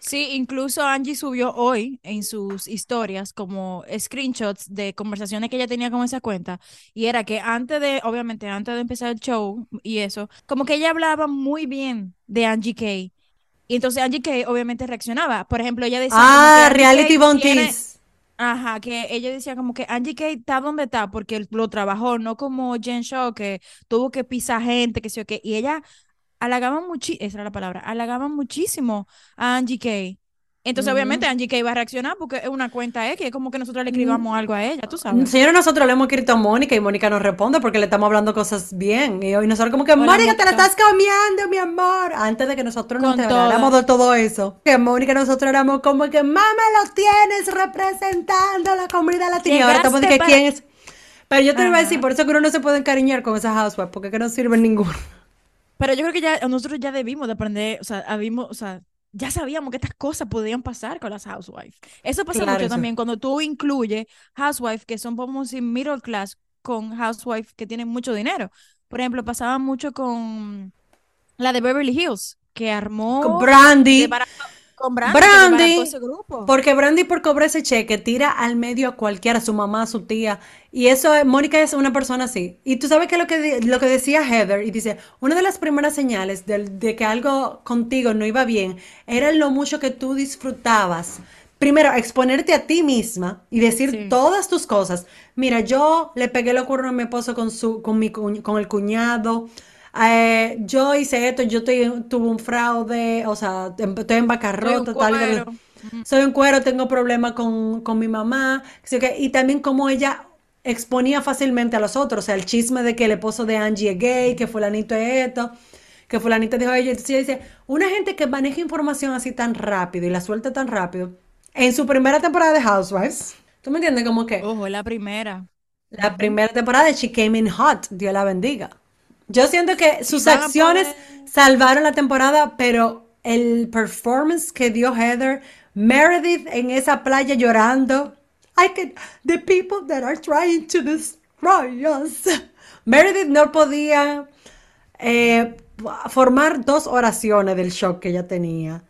Sí, incluso Angie subió hoy en sus historias como screenshots de conversaciones que ella tenía con esa cuenta y era que antes de, obviamente antes de empezar el show y eso, como que ella hablaba muy bien de Angie Kay. Y entonces Angie Kay obviamente reaccionaba. Por ejemplo, ella decía... Ah, Reality Bontis. Ajá, que ella decía como que Angie Kay está donde está porque lo trabajó, no como Jen Shaw que tuvo que pisar gente, que sé yo qué. Y ella halagaban muchísimo, esa era la palabra, halagaban muchísimo a Angie Kay. Entonces, obviamente, Angie Kay va a reaccionar porque es una cuenta X, es como que nosotros le escribamos algo a ella, tú sabes. Señora, nosotros le hemos escrito a Mónica y Mónica nos responde porque le estamos hablando cosas bien. Y hoy nosotros como que, Mónica, te la estás comiendo, mi amor. Antes de que nosotros nos enteráramos de todo eso. Que Mónica nosotros éramos como que, mamá, lo tienes representando la comunidad latina. Y ahora estamos de que quién es... Pero yo te lo voy a decir, por eso que uno no se puede encariñar con esas housewives, porque que no sirven ninguno. Pero yo creo que ya nosotros ya debimos de aprender, o sea, habimos, o sea, ya sabíamos que estas cosas podían pasar con las housewives. Eso pasa mucho también cuando tú incluyes housewives que son, a decir, middle class con housewives que tienen mucho dinero. Por ejemplo, pasaba mucho con la de Beverly Hills, que armó... Con Brandy. Brandy, porque Brandy por cobrar ese cheque tira al medio a cualquiera, a su mamá, a su tía. Y eso, Mónica es una persona así. Y tú sabes que lo que, lo que decía Heather, y dice, una de las primeras señales de, que algo contigo no iba bien era lo mucho que tú disfrutabas. Primero, exponerte a ti misma y decir todas tus cosas. Mira, yo le pegué los cuernos a mi esposo con, su, con, mi, con el cuñado. Eh, yo hice esto, yo tuve un fraude, o sea, em, estoy en bancarrota, tal. Soy un cuero, tengo problemas con, con mi mamá. Y también como ella exponía fácilmente a los otros, o sea, el chisme de que el esposo de Angie es gay, que fulanito es esto, que fulanito dijo ella. Entonces ella dice, una gente que maneja información así tan rápido y la suelta tan rápido, en su primera temporada de Housewives. ¿Tú me entiendes? Como que Ojo, la primera. la primera temporada She Came In Hot, Dios la bendiga. Yo siento que sus acciones poder- salvaron la temporada, pero el performance que dio Heather, Meredith en esa playa llorando, I can, the people that are trying to destroy us. Meredith no podía eh, formar dos oraciones del shock que ella tenía.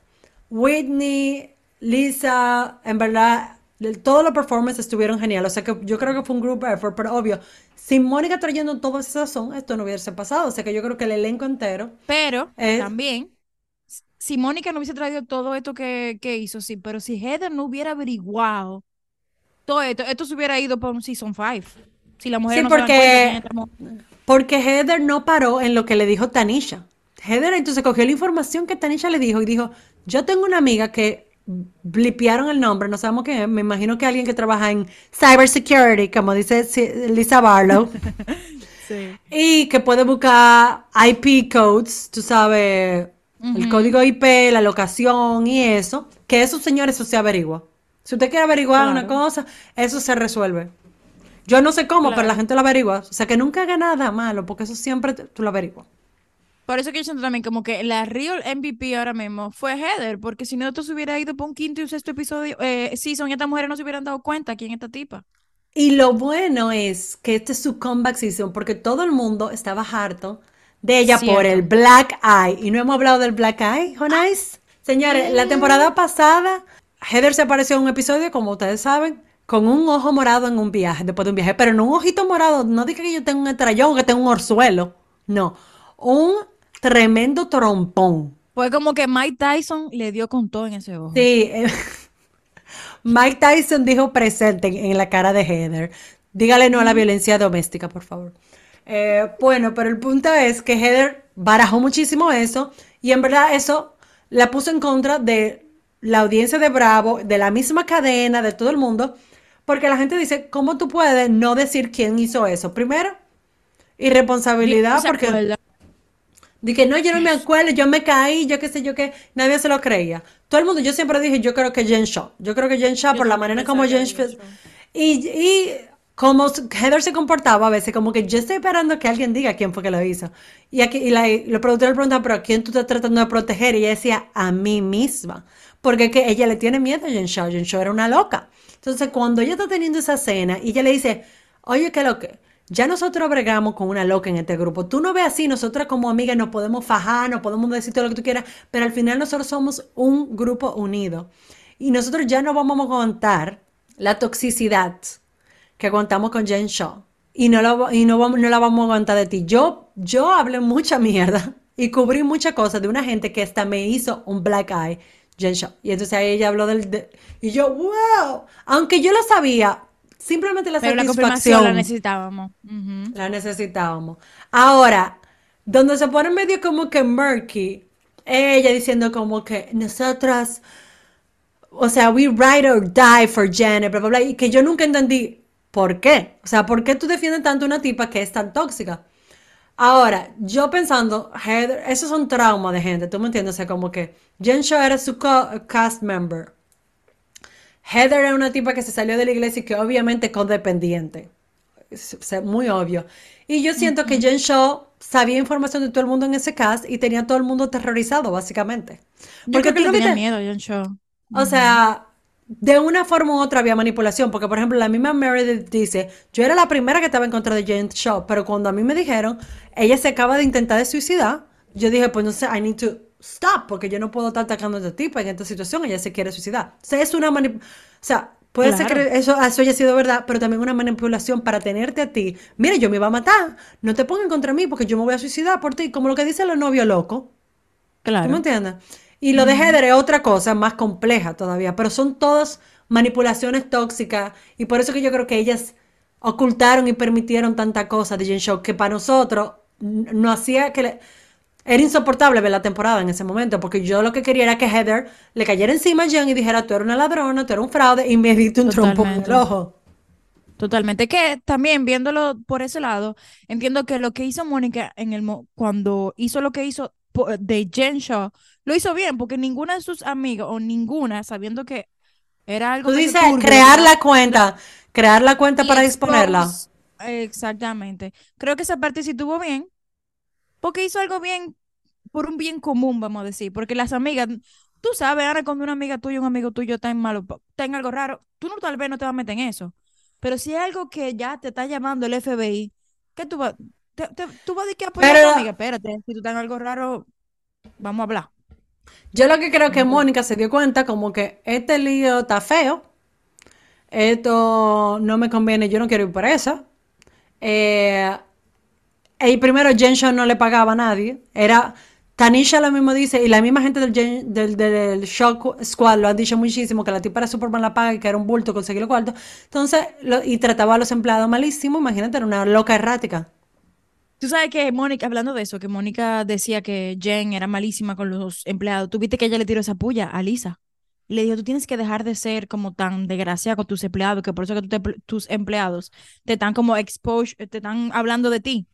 Whitney, Lisa, en verdad, todos los performances estuvieron geniales. O sea que yo creo que fue un group effort, pero obvio, sin Mónica trayendo toda esa son, esto no hubiese pasado. O sea que yo creo que el elenco entero. Pero también, si Mónica no hubiese traído todo esto que, que hizo, sí, pero si Heather no hubiera averiguado todo esto, esto se hubiera ido para un season 5. Si las mujeres Sí, no cuenta porque- entramos- Porque Heather no paró en lo que le dijo Tanisha. Heather entonces cogió la información que Tanisha le dijo y dijo, yo tengo una amiga que blipearon el nombre, no sabemos quién es, me imagino que alguien que trabaja en cybersecurity, como dice Lisa Barlow, Sí. y que puede buscar IP codes, tú sabes, el código IP, la locación y eso, que esos señores eso se averigua. Si usted quiere averiguar una cosa, eso se resuelve. Yo no sé cómo, pero la gente lo averigua. O sea, que nunca haga nada malo, porque eso siempre te- tú lo averiguas. Por eso que yo siento también como que la real MVP ahora mismo fue Heather, porque si no esto se hubiera ido por un quinto y un sexto episodio, eh, season, y estas mujeres no se hubieran dado cuenta quién es esta tipa. Y lo bueno es que este es su comeback season, porque todo el mundo estaba harto de ella por el Black Eye. Y no hemos hablado del Black Eye, Jonais. Señores, la temporada pasada, Heather se apareció en un episodio, como ustedes saben, con un ojo morado en un viaje, después de un viaje. Pero no un ojito morado, no diga que yo tengo un estrellón, que tengo un orzuelo. No, un tremendo trompón. Fue como que Mike Tyson le dio con todo en ese ojo. Sí, eh, Mike Tyson dijo presente en, la cara de Heather. Dígale no a la violencia doméstica, por favor. Eh, bueno, pero el punto es que Heather barajó muchísimo eso y en verdad eso la puso en contra de la audiencia de Bravo, de la misma cadena, de todo el mundo, porque la gente dice, ¿cómo tú puedes no decir quién hizo eso? Primero, irresponsabilidad, ¿No se porque... Dije, no, yo no me acuerdo, yo me caí, yo qué sé yo qué, nadie se lo creía. Todo el mundo, yo siempre dije, yo creo que Jen Shaw. Yo creo que Jen Shaw, Yo por la manera como Jen Shaw. Y, y como Heather se comportaba a veces, como que yo estoy esperando que alguien diga quién fue que lo hizo. Y aquí y la, y los productores le preguntaban, pero ¿a quién tú estás tratando de proteger? Y ella decía, a mí misma. Porque es que ella le tiene miedo a Jen Shaw. Jen Shaw era una loca. Entonces, cuando ella está teniendo esa cena y ella le dice, oye, ¿qué lo que? Ya nosotros bregamos con una loca en este grupo. Tú no ves así, nosotras como amigas nos podemos fajar, nos podemos decir todo lo que tú quieras, pero al final nosotros somos un grupo unido. Y nosotros ya no vamos a aguantar la toxicidad que aguantamos con Jen Shaw. Y no, y no, vamos- la vamos a aguantar de ti. Yo, yo hablé mucha mierda y cubrí muchas cosas de una gente que hasta me hizo un black eye, Jen Shaw. Y entonces ahí ella habló del... de- y yo, wow. Aunque yo lo sabía, simplemente la Pero la confirmación satisfacción la necesitábamos. La necesitábamos. Ahora, donde se pone medio como que murky, ella diciendo como que nosotras, o sea, we ride or die for Janet, bla, bla, bla, y que yo nunca entendí por qué. O sea, ¿por qué tú defiendes tanto a una tipa que es tan tóxica? Ahora, yo pensando, Heather, esos son traumas de gente, ¿tú me entiendes? O sea, como que Jen Shaw era su co- cast member. Heather era una tipa que se salió de la iglesia y que obviamente es codependiente. Es- muy obvio. Y yo siento que Jen Shaw sabía información de todo el mundo en ese cast y tenía a todo el mundo terrorizado, básicamente. Yo Porque creo que tú no tenía viste- miedo a Jon Shaw. o sea, de una forma u otra había manipulación, porque por ejemplo la misma Meredith dice, yo era la primera que estaba en contra de Jen Shaw, pero cuando a mí me dijeron, ella se acaba de intentar de suicidar, yo dije, pues no sé, I need to stop, porque yo no puedo estar atacando a esta tipa en esta situación, ella se quiere suicidar. O sea, es una manipulación, o sea, puede ser Claro. que eso, eso haya sido verdad, pero también una manipulación para tenerte a ti. Mire, yo me iba a matar, no te pongan contra mí porque yo me voy a suicidar por ti, como lo que dicen los novios locos. ¿Tú me Claro. entiendes? Y lo de Heather es otra cosa más compleja todavía, pero son todas manipulaciones tóxicas y por eso que yo creo que ellas ocultaron y permitieron tanta cosa de Jen Shaw que para nosotros no hacía que le- era insoportable ver la temporada en ese momento porque yo lo que quería era que Heather le cayera encima a Jen y dijera tú eres una ladrona, tú eres un fraude y me diste un trompo en el Totalmente. ojo. Totalmente. Que también viéndolo por ese lado, entiendo que lo que hizo Mónica en el cuando hizo lo que hizo de Jen Shaw, lo hizo bien, porque ninguna de sus amigas o ninguna, sabiendo que Era algo Tú dices turbio, crear la cuenta, crear la cuenta para disponerla. exactamente. Creo que esa parte sí estuvo bien, porque hizo algo bien por un bien común, vamos a decir, porque las amigas, tú sabes, Ana, cuando una amiga tuya, un amigo tuyo está en malo, está en algo raro, tú no tal vez no te vas a meter en eso, pero si es algo que ya te está llamando el FBI, ¿qué tú vas? Te, te- tú vas a decir que apoyar a tu Pero amiga, espérate, si tú estás en algo raro, vamos a hablar. yo lo que creo que. Mónica se dio cuenta como que este lío está feo, esto no me conviene, yo no quiero ir por eso. Eh, y primero Jen Show no le pagaba a nadie, era Tanisha lo mismo dice, y la misma gente del, del, Show Squad lo han dicho muchísimo, que la tipa era súper mala paga y que era un bulto conseguir los cuartos. Entonces, y trataba a los empleados malísimo, imagínate, era una loca errática. Tú sabes que Mónica, hablando de eso, que Mónica decía que Jen era malísima con los empleados. Tú viste que ella le tiró esa puya a Lisa. Y le dijo, tú tienes que dejar de ser como tan desgraciada con tus empleados, que por eso que tus empleados te están como expose, te están hablando de ti.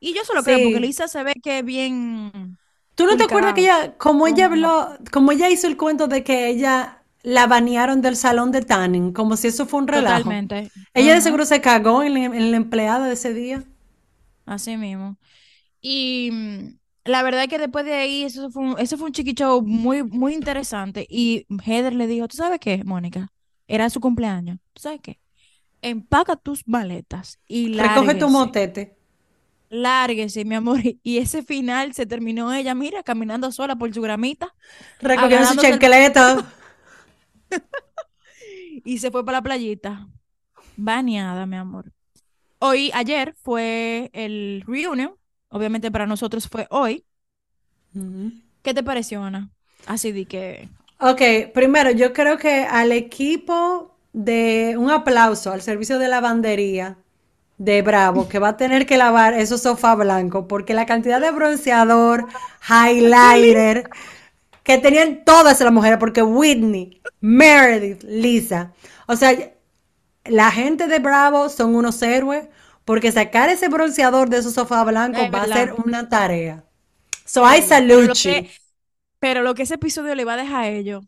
Y yo solo creo, porque. Lisa se ve que bien ¿Tú no te acuerdas que ella, como ella habló, como ella hizo el cuento de que ella la banearon del salón de tanning, como si eso fue un relajo? Totalmente. Ella de seguro se cagó en, la- en la empleada de ese día. así mismo. Y mm, la verdad es que después de ahí, eso fue un, eso fue un chiquicho muy, muy interesante. Y Heather le dijo, ¿tú sabes qué, Mónica? Era su cumpleaños. ¿Tú sabes qué? Empaca tus maletas y Recoge tu motete. Lárguese, mi amor. Y ese final se terminó ella, mira, caminando sola por su gramita, Recogiendo su el chancleta. y se fue para la playita. Bañada, mi amor. Hoy, ayer fue el reunion. Obviamente para nosotros fue hoy. ¿Qué te pareció, Ana? Así de que... Ok, primero yo creo que al equipo de un aplauso al servicio de lavandería de Bravo, que va a tener que lavar esos sofás blancos, porque la cantidad de bronceador, highlighter, que tenían todas las mujeres, porque Whitney, Meredith, Lisa, o sea, la gente de Bravo son unos héroes, porque sacar ese bronceador de esos sofás blancos va a ser una tarea. So I verdad. Pero lo que, pero lo que ese episodio le va a dejar a ellos,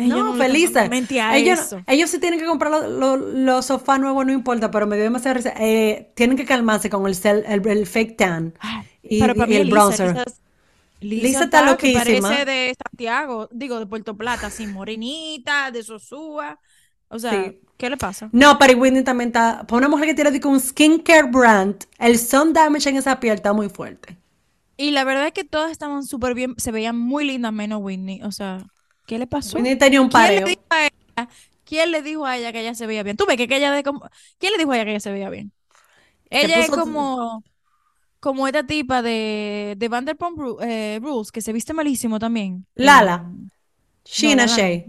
ellos No, no a Ellos, eso. ellos sí tienen que comprar los, los- los sofás nuevos, no importa, pero me dio demasiada risa. Eh, tienen que calmarse con el, cel- el, el fake tan y, pero para y mí el Lisa, bronzer. Lisa, Lisa Lisa está está que loquísima. parece de Santiago, digo, de Puerto Plata, así, morenita, de Sosúa. O sea, Sí. ¿qué le pasa? No, pero Whitney también está. Para una mujer que tiene un skincare brand, el sun damage en esa piel está muy fuerte. Y la verdad es que todas estaban súper bien, se veían muy lindas menos Whitney. O sea, ¿qué le pasó? Tenía un ¿Quién le dijo a ella? ¿Quién le dijo a ella que ella se veía bien? Tú ves que, que ella de como... ¿Quién le dijo a ella que ella se veía bien? Ella es como, como esta tipa de, de Vanderpump Ru- eh, Rules, que se viste malísimo también. Lala, En- No, Sheena no. Shea,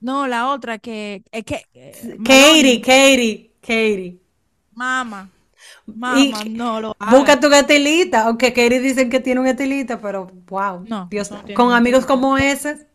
No, la otra que, es que eh, Katie. Katie, Katie. Mama, Y mama, no lo busca hagas. tu gatilita, aunque Katie dicen que tiene un gatilita, pero wow, No, Dios, no con amigos como ese.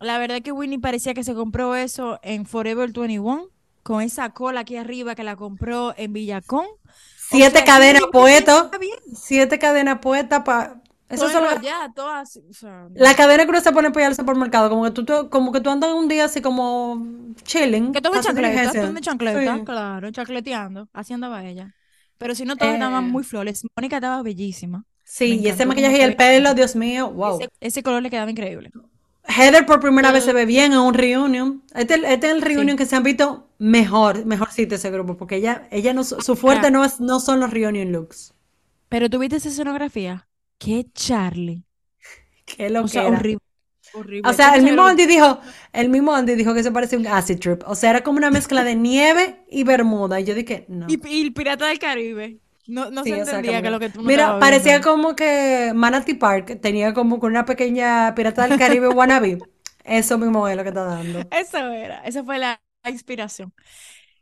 La verdad es que Winnie parecía que se compró eso en Forever 21, con esa cola aquí arriba que la compró en Villacón. O Siete sea, cadenas ¿quién dice que ella puestas, está bien? siete cadenas puestas para... Eso las- enrollada, todas, o sea, la cadena que uno se pone para ir al supermercado, como que tú, tú- como que tú andas un día así como chilling, Que hacer chancleta, en chancleta, Sí. claro, chancleteando. Así andaba ella. Pero si no, todas estaban Eh, muy flores. Mónica estaba bellísima. Sí, y ese maquillaje y el pelo, Dios mío, wow. Ese, ese color le quedaba increíble. Heather por primera vez se ve bien en un reunion. Este, este es el reunion Sí. que se han visto mejor, mejorcito ese grupo, porque ella, ella no, su fuerte no, es, no son los reunion looks. pero tuviste esa escenografía. Qué Charlie. Qué lo O sea, horrible, O sea, ¿Cómo el mismo Andy dijo, el mismo Andy dijo que se parecía un acid trip. O sea, era como una mezcla de nieve y bermuda. Y yo dije, no. Y, y el Pirata del Caribe. No, no Sí, se o sea, entendía que lo que tú no Mira, parecía viendo. como que Manatee Park tenía como con una pequeña pirata del Caribe wannabe. Eso mismo es lo que está dando. Eso era, esa fue la, la inspiración.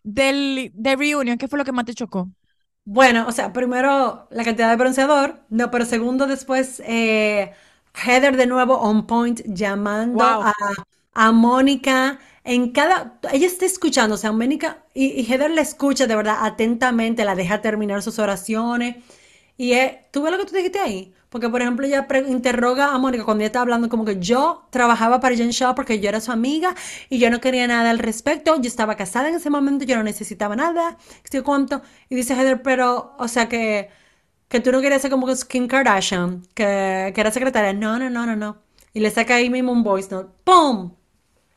Del, de Reunion, ¿qué fue lo que más te chocó? Bueno, o sea, primero la cantidad de bronceador, no, pero segundo después eh, Heather de nuevo on point llamando Wow. a, a Mónica en cada, ella está escuchando, o sea, Mónica y, y Heather la escucha de verdad atentamente, la deja terminar sus oraciones y eh, ¿tú ves lo que tú dijiste ahí? Porque, por ejemplo, ella interroga a Mónica cuando ella está hablando como que yo trabajaba para Jen Shaw porque yo era su amiga y yo no quería nada al respecto. Yo estaba casada en ese momento, yo no necesitaba nada. ¿qué sé yo cuánto? Y dice Heather, pero, o sea, que, que tú no querías ser como Kim Kardashian, que, que era secretaria. No, no, no, no, no. Y le saca ahí mismo un voice note. ¡Pum!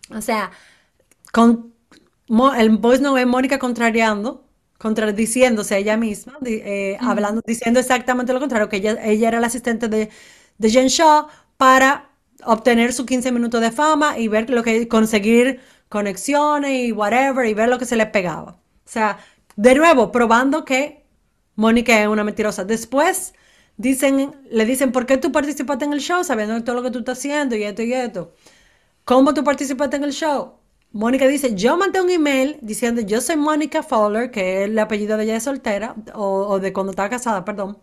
O sea, con el voice note es Mónica contrariando, contradiciéndose a ella misma, eh, hablando, diciendo exactamente lo contrario, que ella, ella era la asistente de, de Jen Shaw para obtener sus 15 minutos de fama y ver lo que, conseguir conexiones y whatever, y ver lo que se le pegaba. O sea, de nuevo, probando que Mónica es una mentirosa. Después dicen, le dicen, ¿por qué tú participaste en el show sabiendo todo lo que tú estás haciendo y esto y esto? ¿Cómo tú participaste en el show? Mónica dice, yo mandé un email diciendo, yo soy Mónica Fowler, que es el apellido de ella de soltera, o, o de cuando estaba casada, perdón.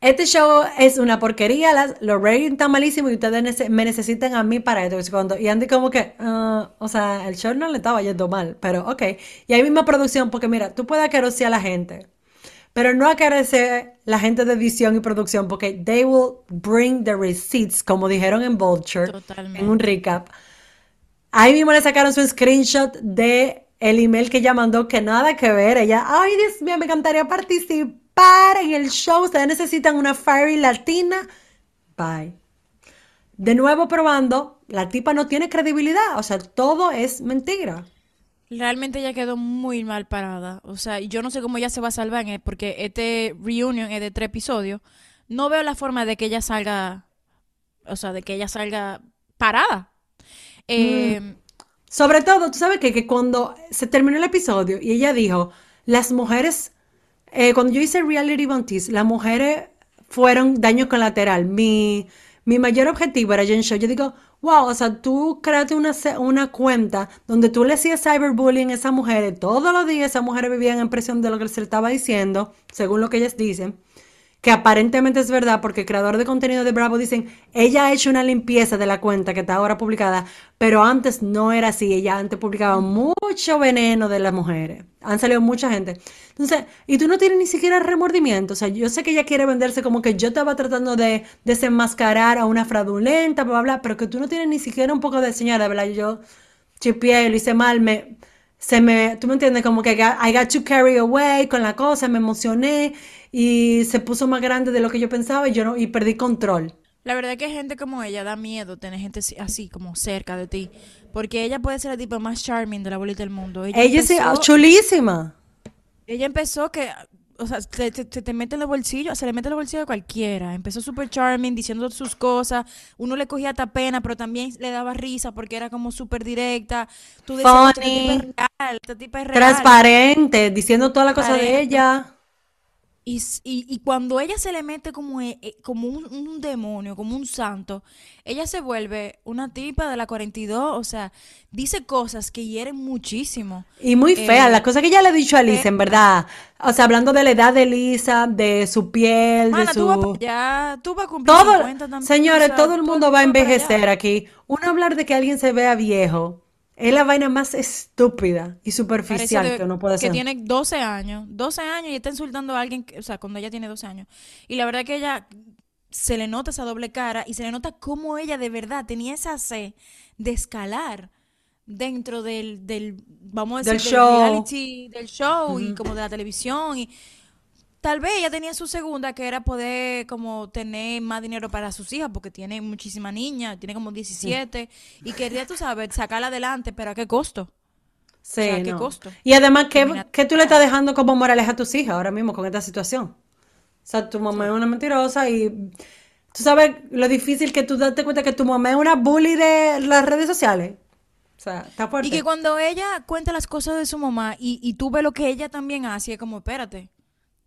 Este show es una porquería, las, los ratings están malísimos y ustedes nece- me necesitan a mí para esto. Y cuando- Y Andy como que, ah, o sea, el show no le estaba yendo mal, pero ok. Y hay misma producción, porque mira, tú puedes acariciar a la gente, pero no acariciar la gente de edición y producción, porque they will bring the receipts, como dijeron en Vulture, en un Totalmente. recap. Ahí mismo le sacaron su screenshot de el email que ella mandó, que nada que ver. Ella, ay, Dios mío, me encantaría participar en el show. Ustedes necesitan una fairy latina. Bye. De nuevo probando, la tipa no tiene credibilidad. O sea, todo es mentira. Realmente ella quedó muy mal parada. O sea, yo no sé cómo ella se va a salvar él, porque este reunion es de tres episodios. No veo la forma de que ella salga, o sea, de que ella salga parada. Eh, Sobre todo, tú sabes qué? que cuando se terminó el episodio y ella dijo, las mujeres, eh, cuando yo hice Reality Bounties, las mujeres fueron daño colateral. Mi, mi mayor objetivo era Jen Show. Yo digo, wow, o sea, tú creaste una, una cuenta donde tú le hacías cyberbullying a esas mujeres. Todos los días esas mujeres vivían en presión de lo que se le estaba diciendo, según lo que ellas dicen que aparentemente es verdad porque el creador de contenido de Bravo dicen, ella ha hecho una limpieza de la cuenta que está ahora publicada, pero antes no era así, ella antes publicaba mucho veneno de las mujeres, han salido mucha gente. Entonces, y tú no tienes ni siquiera remordimiento, o sea, yo sé que ella quiere venderse como que yo estaba tratando de desenmascarar a una fraudulenta, bla, bla, pero que tú no tienes ni siquiera un poco de señal, de verdad, yo chipié, lo hice mal, me, se me, tú me entiendes, como que I got, I got too carried away con la cosa, me emocioné y se puso más grande de lo que yo pensaba y yo no, y perdí control. la verdad que gente como ella da miedo tener gente así como cerca de ti, porque ella puede ser la tipa más charming de la bolita del mundo. Ella empezó, chulísima. ella empezó que, o sea, te, te, te- te mete en los bolsillos, se le mete en los bolsillos a cualquiera. Empezó súper charming, diciendo sus cosas. Uno le cogía hasta pena, pero también le daba risa porque era como súper directa. Tú decías, "Concha, esta tipa es Funny, real, esta tipa es real. transparente, diciendo toda la cosa de ella. Y, y, y cuando ella se le mete como, e- e- como un, un demonio, como un santo, ella se vuelve una tipa de la 42, o sea, dice cosas que hieren muchísimo. Y muy fea, las Eh, cosas que ella le ha dicho a Lisa, en fea. verdad. O sea, hablando de la edad de Lisa, de su piel, de Mana, tú vas su... allá, tú vas a cumplir Todo, 50 también, o señores, sea, todo el mundo va a envejecer aquí. Uno hablar de que alguien se vea viejo es la vaina más estúpida y Parece superficial que uno puede que hacer. tiene 12 años, 12 años y está insultando a alguien, que- o sea, cuando ella tiene 12 años. Y la verdad que ella se le nota esa doble cara y se le nota cómo ella de verdad tenía esa sed de escalar dentro del, del vamos a decir, del show. reality, del show y como de la televisión. Y tal vez ella tenía su segunda, que era poder como tener más dinero para sus hijas, porque tiene muchísima niña, tiene como Sí, 17, y quería, tú sabes, sacarla adelante, pero ¿a qué costo? O sí, sea, ¿a qué no. costo? Y además, ¿qué, qué tú le estás dejando como moraleja a tus hijas ahora mismo con esta situación? O sea, tu mamá es una mentirosa y tú sabes lo difícil que tú date cuenta que tu mamá es una bully de las redes sociales. O sea, está Y que fuerte. cuando ella cuenta las cosas de su mamá y, y tú ves lo que ella también hace, es como, espérate,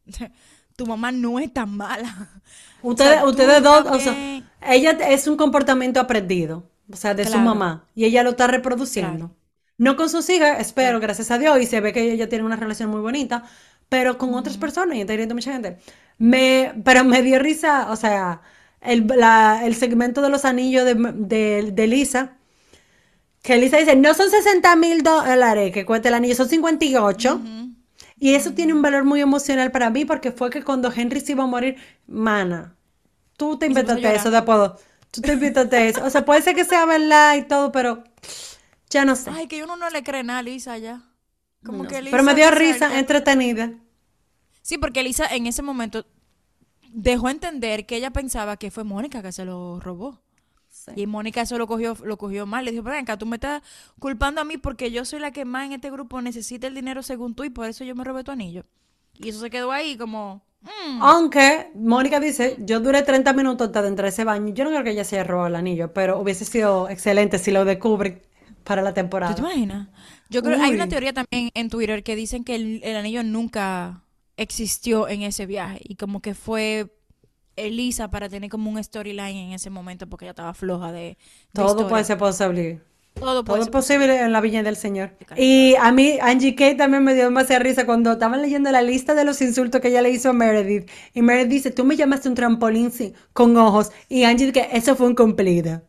tu mamá no es tan mala. O Ustedes, sea, ustedes dos, o sea, ella es un comportamiento aprendido, o sea, de su mamá, y ella lo está claro, reproduciendo. No con sus hijas, espero, gracias a Dios, y se ve que ella tiene una relación muy bonita, pero con otras personas, y está hiriendo mucha gente. Me, pero me dio risa, o sea, el, la- el segmento de los anillos de, de, de Lisa, que Lisa dice, no son 60 mil dólares que cuesta el anillo, son 58. Ujú, Y eso tiene un valor muy emocional para mí porque fue que cuando Henry se iba a morir, mana, tú te inventaste eso de apodo. Tú te inventaste eso. O sea, puede ser que sea verdad y todo, pero ya no sé. Ay, que uno no le cree nada a Lisa ya. Como No que. Lisa Pero me dio risa, entretenida. Sí, porque Lisa en ese momento dejó entender que ella pensaba que fue Mónica que se lo robó. Y Mónica eso lo cogió, lo cogió mal. Le dijo, pero venga, tú me estás culpando a mí porque yo soy la que más en este grupo necesita el dinero según tú y por eso yo me robé tu anillo. Y eso se quedó ahí como... mm. Aunque Mónica dice, yo duré 30 minutos antes de entrar a ese baño. Yo no creo que ella se haya robado el anillo, pero hubiese sido excelente si lo descubre para la ¿Tú te temporada. imaginas? Yo creo, hay una Uy. teoría también en Twitter que dicen que el, el anillo nunca existió en ese viaje y como que fue Elisa para tener como un storyline en ese momento porque ella estaba floja de, de Todo historia. puede ser posible. Todo Todo puede es ser posible en la viña del Señor. Y a mí, Angie Kay también me dio demasiada risa cuando estaban leyendo la lista de los insultos que ella le hizo a Meredith. Y Meredith dice, tú me llamaste un trampolín con ojos. Y Angie que eso fue un cumplido.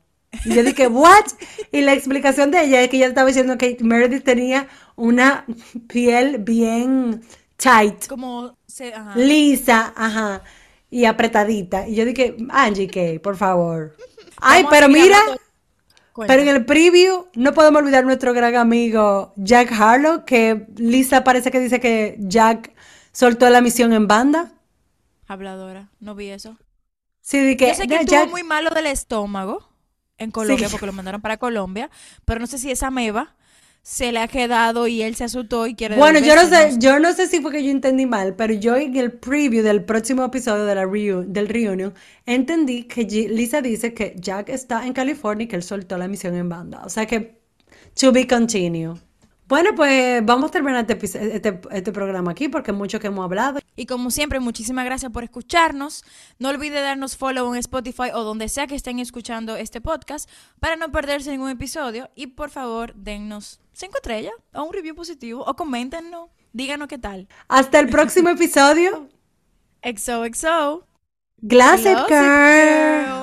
Y yo dije, ¿what? Y la explicación de ella es que ella estaba diciendo que Meredith tenía una piel bien tight, como se, ajá. lisa, ajá, y apretadita. Y yo dije, Angie Kay, por favor. Ay, pero mira. Pero en el preview no podemos olvidar nuestro gran amigo Jack Harlow, que Lisa parece que dice que Jack soltó la misión en banda. Habladora, no vi eso. Sí, de que Yo sé que estuvo Jack- muy malo del estómago en Colombia Sí. porque lo mandaron para Colombia, pero no sé si esa meba se le ha quedado y él se asustó y quiere Bueno, yo no sé, yo no sé si fue que yo entendí mal, pero yo en el preview del próximo episodio de la reu- del reunion entendí que G- Lisa dice que Jack está en California y que él soltó la misión en banda. O sea que to be continue. Bueno, pues vamos a terminar este, este, este programa aquí porque mucho que hemos hablado. Y como siempre, muchísimas gracias por escucharnos. No olvide darnos follow en Spotify o donde sea que estén escuchando este podcast para no perderse ningún episodio. Y por favor, dennos cinco estrellas o un review positivo o coméntenos, díganos qué tal. Hasta el próximo episodio. XOXO. Gossip Girl.